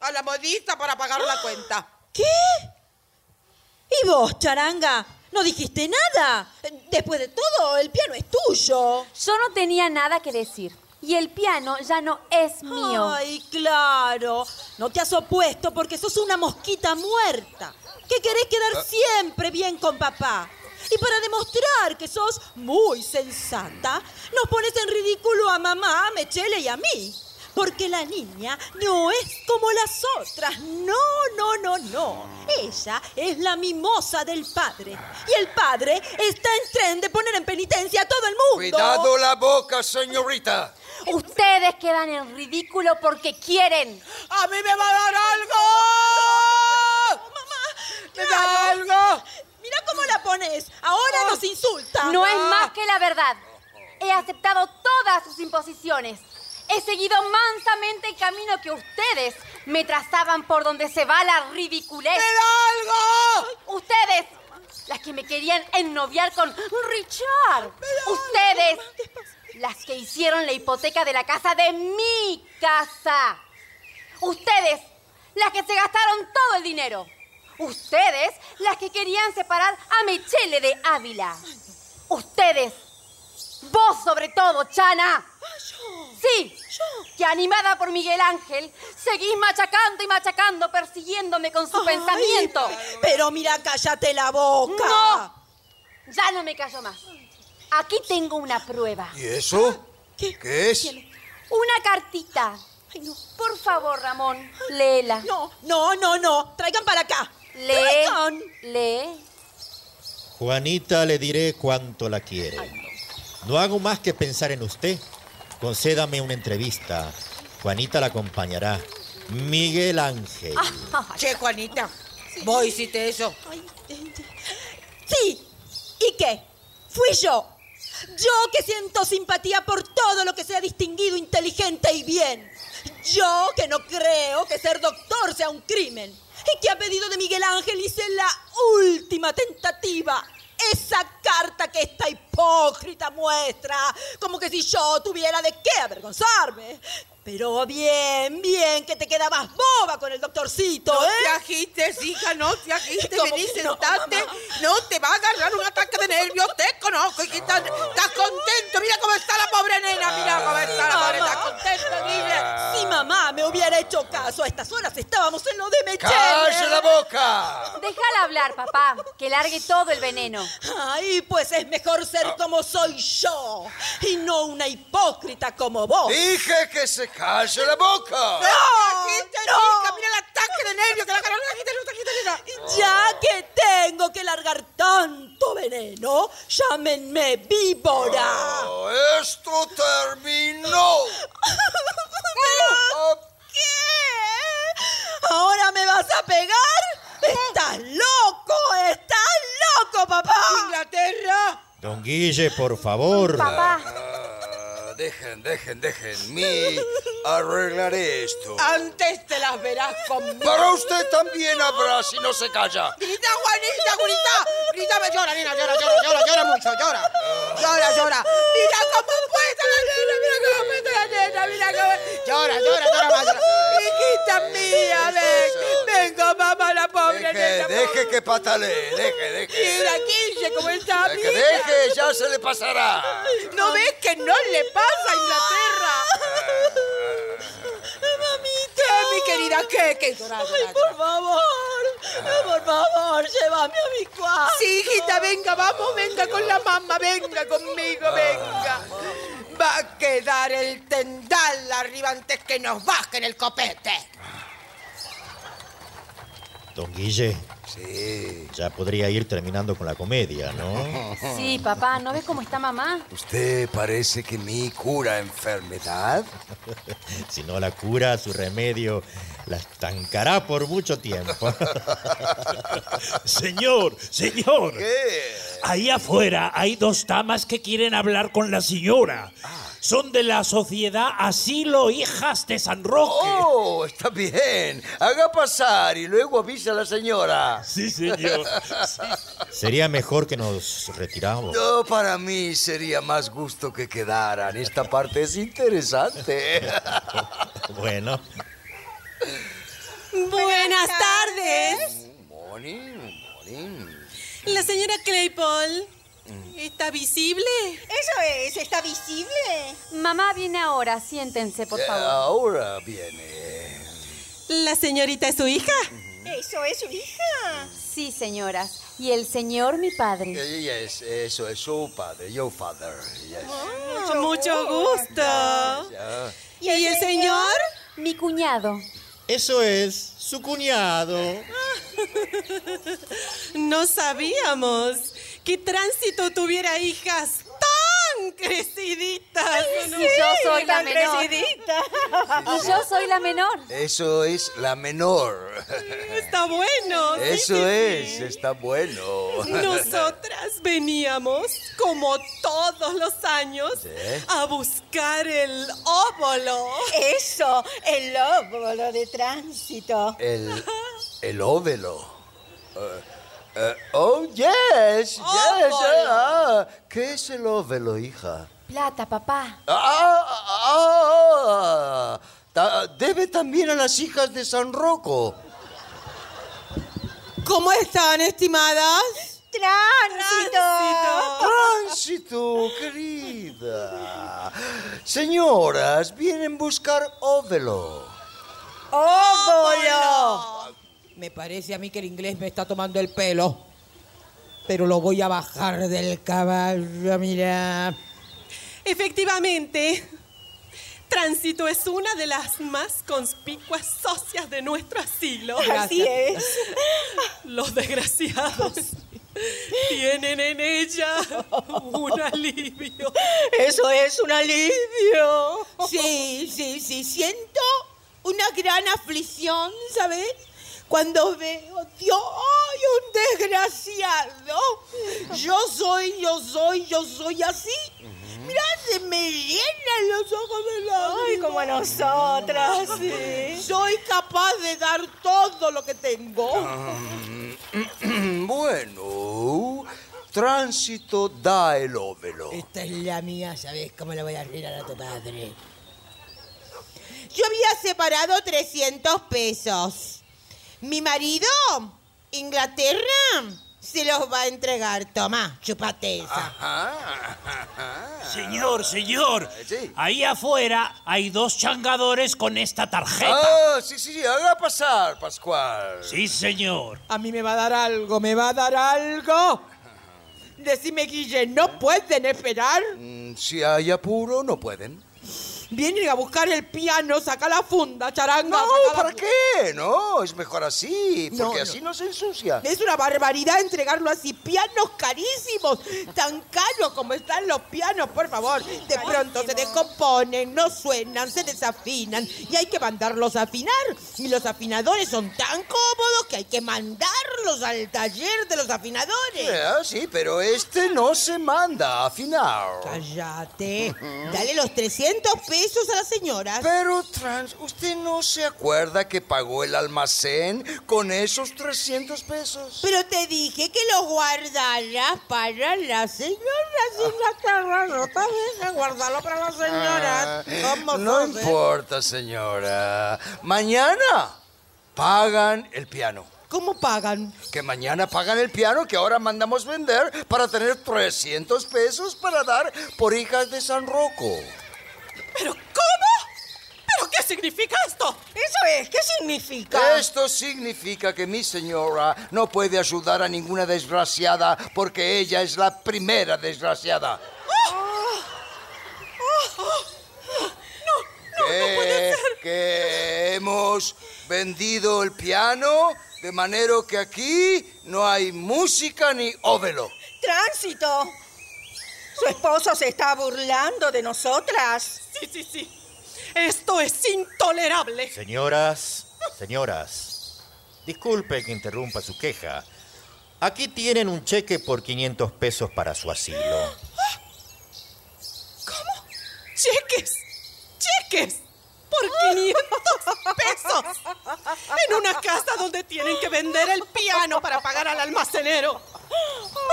a la modista para pagar la cuenta. ¿Qué? ¿Y vos, charanga? ¿No dijiste nada? Después de todo, el piano es tuyo. Yo no tenía nada que decir. Y el piano ya no es mío. Ay, claro. No te has opuesto porque sos una mosquita muerta. Que querés quedar siempre bien con papá. Y para demostrar que sos muy sensata, nos pones en ridículo a mamá, a Mechele y a mí. Porque la niña no es como las otras. No, no, no, no. Ella es la mimosa del padre. Y el padre está en tren de poner en penitencia a todo el mundo. Cuidado la boca, señorita. Ustedes quedan en ridículo porque quieren. ¡A mí me va a dar algo! ¡Me da algo! Mira cómo la pones. Ahora nos insulta. No es más que la verdad. he aceptado todas sus imposiciones. He seguido mansamente el camino que ustedes me trazaban por donde se va la ridiculez. ¡Pero algo! Ustedes, las que me querían ennoviar con Richard. Ustedes, las que hicieron la hipoteca de la casa de mi casa. Ustedes, las que se gastaron todo el dinero. Ustedes, las que querían separar a Mechele de Ávila. Ustedes, vos sobre todo, Chana. Sí, que animada por Miguel Ángel, seguís machacando y machacando, persiguiéndome con su Ay, pensamiento. Pero mira, cállate la boca. ¡No! Ya no me callo más. Aquí tengo una prueba. ¿Y eso? ¿Qué, es? Una cartita. Por favor, Ramón, léela. No, no, no, no. Traigan para acá. Lee. Lee. Juanita le diré cuánto la quiere. No hago más que pensar en usted. Concédame una entrevista. Juanita la acompañará. Miguel Ángel. Che, Juanita, vos hiciste eso. Sí. ¿Y qué? Fui yo. Yo que siento simpatía por todo lo que sea distinguido, inteligente y bien. Yo que no creo que ser doctor sea un crimen. Y que a pedido de Miguel Ángel hice la última tentativa. Esa carta que esta hipócrita muestra, como que si yo tuviera de qué avergonzarme. Pero bien, bien, que te queda más boba con el doctorcito, No ¿eh? te agites, hija, no te agites. ¿Cómo Vení, que no, sentate. No, te va a agarrar un ataque de nervios. Te conozco, hijita. ¿Estás contento? Mira cómo está la pobre nena. Mira cómo está la pobre. ¿Estás contento, Guille? Si mamá me hubiera hecho caso, a estas horas estábamos en lo de Mechele. ¡Calle la boca! Déjala hablar, papá, que largue todo el veneno. Ay, pues es mejor ser como soy yo y no una hipócrita como vos. Dije que se calle la boca. No, hija. Mira el ataque de nervios que la. No no mira. Ya que tengo que largar tanto veneno, llámenme víbora. Oh, esto terminó. ¿Pero qué? ¿Ahora me vas a pegar? ¡Estás loco! ¡Estás loco, papá! Inglaterra. Don Guille, por favor. Dejen, dejen, dejen. Mi arreglaré esto. Antes te las verás conmigo. Para usted también habrá si no se calla. Grita, Juanita. Grita, me llora, nena, llora, llora, llora, llora mucho, llora. Llora, llora. Mira cómo puesta la nena, mira cómo puesta la nena, mira cómo... Llora, llora, llora más. llora. Hijita mía, ven. Vengo, mamá, la pobre Deje, nena. deje que patalee, deje, deje. Mira, Guille, cómo está, Deje, mira. deje, ya se le pasará. ¿No ves que no le pasa a Inglaterra? ¡Mamita! ¿Qué, mi querida? ¿Qué? ¿Qué? ¡Ay, por favor! ¡Por favor, llévame a mi cuarto! Sí, hijita, venga, vamos, venga con la mamá, venga conmigo, venga. Va a quedar el tendal arriba antes que nos bajen el copete. Don Guille. Sí. Ya podría ir terminando con la comedia, ¿no? Sí, papá, ¿no ves cómo está mamá? ¿Usted parece que mi cura enfermedad? si no la cura, su remedio la estancará por mucho tiempo. Señor, señor. ¿Qué? Ahí afuera hay dos damas que quieren hablar con la señora. Son de la sociedad Asilo Hijas de San Roque. Oh, está bien. Haga pasar y luego avisa a la señora. Sí, señor. Sería mejor que nos retiramos. No, para mí sería más gusto que quedaran. Esta parte es interesante. Bueno, Buenas tardes. Morning, morning. La señora Claypole está visible. Eso es, está visible. Mamá viene ahora, siéntense, por Eh, favor. Ahora viene. La señorita es su hija. Eso es su hija. Sí, señoras. Y el señor, mi padre. Eh, yes, eso es su padre, your father. Yes. Ah, mucho gusto. ¿Y el señor? Mi cuñado. eso es su cuñado. No sabíamos que Tránsito tuviera hijas creciditas. Y yo soy la menor. crecidita. Y yo soy la menor. Eso es la menor. está bueno. Eso sí, es, sí. está bueno. Nosotras veníamos, como todos los años, Sí. a buscar el óvulo. Eso, el óvulo de tránsito. El, el óvelo. Eh, eh, oh, yes, yes. Óvalo. ah, ¿Qué es el óvelo, hija? Plata, papá. Ah, ah, ah, ta- debe también a las hijas de San Rocco. ¿Cómo están, estimadas? ¡Tránsito! Tránsito, querida. Señoras, vienen a buscar óvelo. ¡Óvulo! Me parece a mí que el inglés me está tomando el pelo. Pero lo voy a bajar del caballo, mira. Efectivamente, Tránsito es una de las más conspicuas socias de nuestro asilo. Así es. Los desgraciados tienen en ella un alivio. Eso es un alivio. Sí, sí, sí. Siento una gran aflicción, ¿sabes? Cuando veo, Dios, ¡ay, un desgraciado! Yo soy, yo soy, yo soy así. Mira, se me llenan los ojos de lágrimas. Ay, como a nosotras, sí. Soy capaz de dar todo lo que tengo. bueno, Tránsito da el óvelo. Esta es la mía, ¿sabes cómo la voy a arreglar a tu padre? Yo había separado 300 pesos. Mi marido, Inglaterra, se los va a entregar. Toma, chupate esa. Señor, señor, ahí afuera hay dos changadores con esta tarjeta. Ah, sí, sí, haga pasar, Pascual. Sí, señor. A mí me va a dar algo, me va a dar algo. Decime, Guille, ¿no pueden esperar? Mm, Si hay apuro, no pueden. Vienen a buscar el piano, saca la funda, charanga. No, la ¿para qué? No, es mejor así, porque no. así no se ensucia. Es una barbaridad entregarlo así. Pianos carísimos, tan caros como están los pianos, por favor. De pronto se descomponen, no suenan, se desafinan y hay que mandarlos a afinar. Y los afinadores son tan cómodos que hay que mandarlos al taller de los afinadores. Ah, sí, pero este no se manda a afinar. Cállate. Dale los 300 pesos a la señora. Pero, Trans, ¿usted no se acuerda que pagó el almacén con esos 300 pesos? Pero te dije que lo guardaras para la señora Inglaterra. No te dije guardarlo para las señoras. ¿Cómo Ah, no eh? importa, señora. Mañana pagan el piano. ¿Cómo pagan? Que mañana pagan el piano que ahora mandamos vender para tener 300 pesos para dar por hijas de San Rocco. ¿Pero cómo? ¿Pero qué significa esto? Eso es, ¿qué significa? Esto significa que mi señora no puede ayudar a ninguna desgraciada porque ella es la primera desgraciada. que, que hemos vendido el piano de manera que aquí no hay música ni óvelo. Tránsito. Su esposo se está burlando de nosotras. Sí, sí, sí. Esto es intolerable. Señoras, señoras, disculpe que interrumpa su queja. Aquí tienen un cheque por 500 pesos para su asilo. ¡Cheques! ¡Cheques! ¡Por 500 pesos! En una casa donde tienen que vender el piano para pagar al almacenero.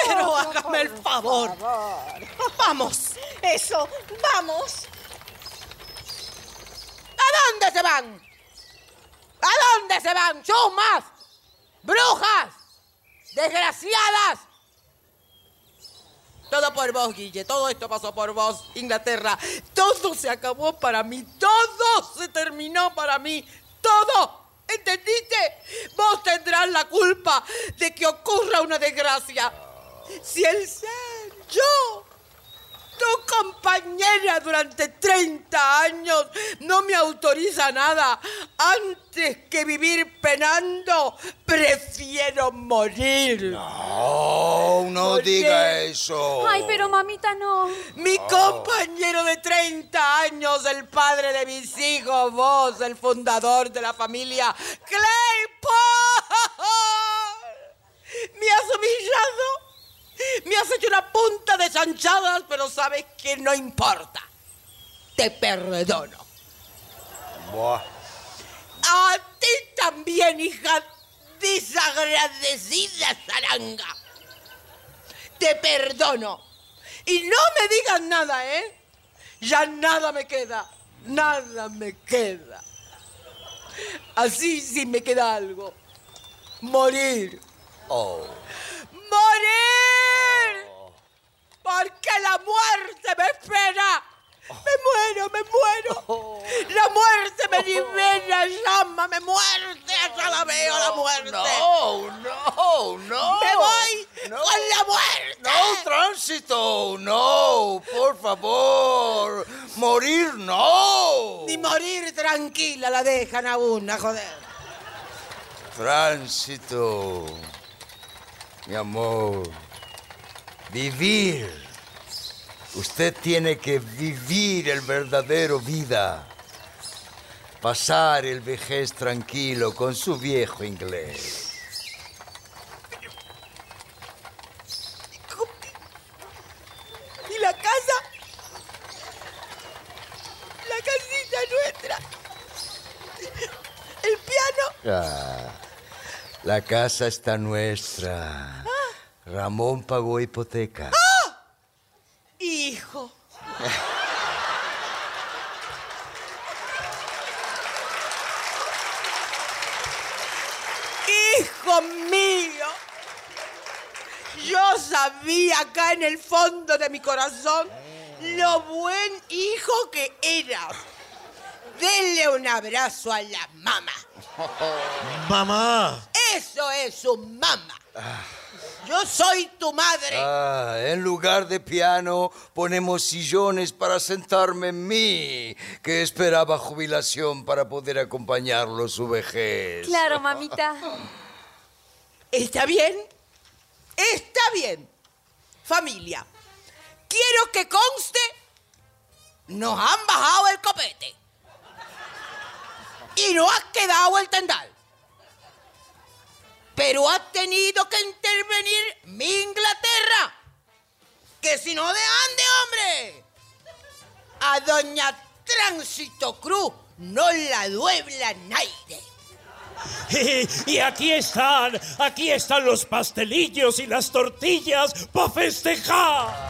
Pero hágame el favor. Vamos. Eso, vamos. ¿A dónde se van? ¿A dónde se van? ¡Chumas! ¡Brujas! ¡Desgraciadas! Todo por vos, Guille. Todo esto pasó por vos, Inglaterra. Todo se acabó para mí. Todo se terminó para mí. Todo. ¿Entendiste? Vos tendrás la culpa de que ocurra una desgracia. Si el ser yo, tu compañera durante 30 años, no me autoriza nada, antes que vivir penando, prefiero morir. No, no diga eso. Ay, pero mamita no. Mi compañero de 30 años, el padre de mis hijos, vos, el fundador de la familia Claypole. humillado. Me has hecho una punta de chanchadas, pero sabes que no importa. Te perdono. Buah. A ti también, hija desagradecida zaranga. Te perdono. Y no me digas nada, ¿eh? Ya nada me queda. Nada me queda. Así sí me queda algo. Morir. Oh. ¡Morir! Porque la muerte me espera. Me muero, me muero. La muerte me libera, llámame muerte. Hasta la veo la muerte. No, no, no. Me voy No. con la muerte. No, tránsito, no, por favor. Morir, no. Ni morir tranquila la dejan a una, joder. Tránsito, mi amor. Vivir. Usted tiene que vivir el verdadero vida. Pasar el vejez tranquilo con su viejo inglés. ¿Y la casa? La casita nuestra. El piano. Ah, la casa está nuestra. Ramón pagó hipoteca. Hijo. Hijo mío. Yo sabía acá en el fondo de mi corazón lo buen hijo que era. Denle un abrazo a la mamá. Mamá. Eso es su mamá. Yo soy tu madre. Ah, en lugar de piano ponemos sillones para sentarme en mí, que esperaba jubilación para poder acompañarlo su vejez. Claro, mamita. ¿Está bien? Está bien. Familia, quiero que conste, nos han bajado el copete. Y no ha quedado el tendal. Pero ha tenido que intervenir mi Inglaterra. Que si no de ande, hombre. A doña Tránsito Cruz no la duebla nadie. Y aquí están, aquí están los pastelillos y las tortillas para festejar.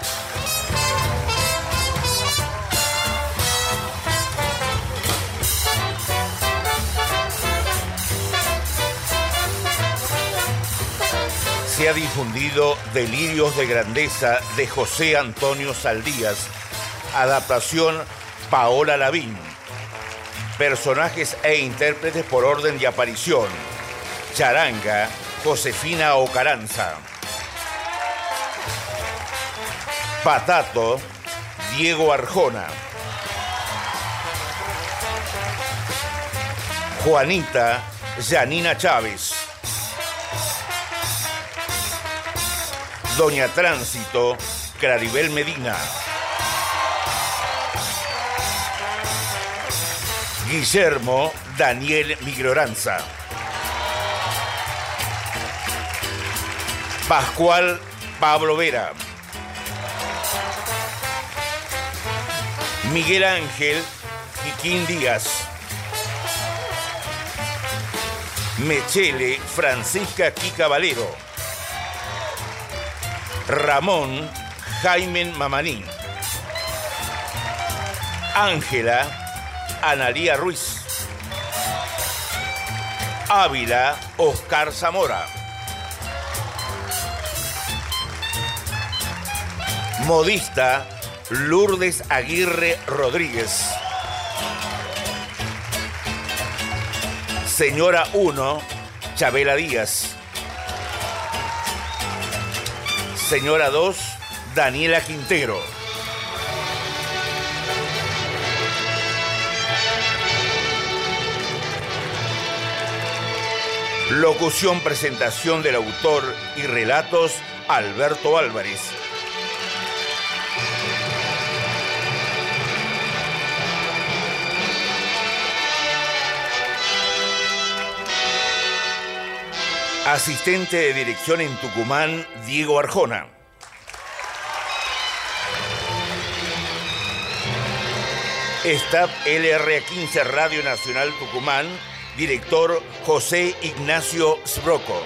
Se ha difundido Delirios de Grandeza de José Antonio Saldías, adaptación Paola Lavín. Personajes e intérpretes por orden de aparición. Charanga, Josefina Ocaranza. Patato, Diego Arjona. Juanita, Janina Chávez. Doña Tránsito, Claribel Medina. Guillermo Daniel Migloranza. Pascual Pablo Vera. Miguel Ángel Jiquín Díaz. Mechele Francisca Kika Valero. Ramón Jaime Mamanín. Ángela Analía Ruiz. Ávila Oscar Zamora. Modista Lourdes Aguirre Rodríguez. Señora 1 Chabela Díaz. Señora 2, Daniela Quintero. Locución, presentación del autor y relatos, Alberto Álvarez. Asistente de dirección en Tucumán, Diego Arjona. Staff LR15 Radio Nacional Tucumán, director José Ignacio Sbroco.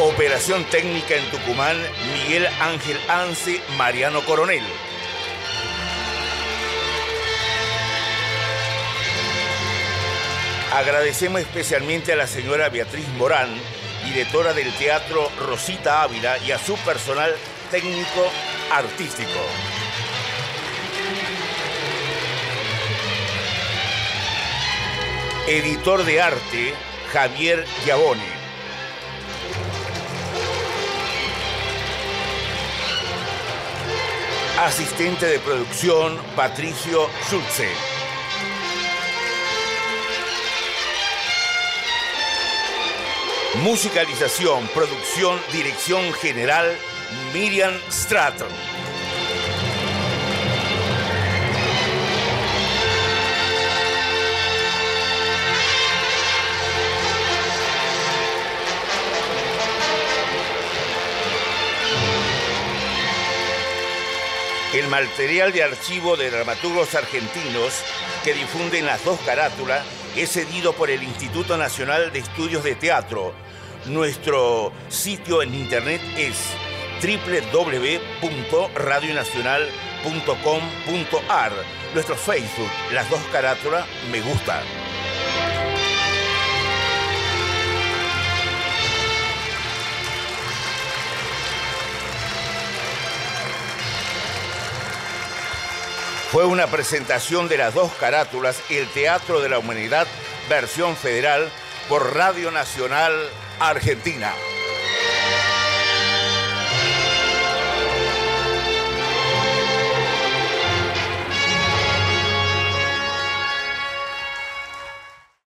Operación técnica en Tucumán, Miguel Ángel Anse, Mariano Coronel. Agradecemos especialmente a la señora Beatriz Morán, directora del Teatro Rosita Ávila, y a su personal técnico artístico. Editor de arte, Javier Giaboni. Asistente de producción, Patricio Schulze. Musicalización, producción, dirección general, Miriam Stratton. El material de archivo de dramaturgos argentinos que difunden las dos carátulas es cedido por el Instituto Nacional de Estudios de Teatro. Nuestro sitio en internet es www.radionacional.com.ar. Nuestro Facebook, las dos carátulas, me gusta. Fue una presentación de las dos carátulas, El Teatro de la Humanidad, versión federal, por Radio Nacional Argentina.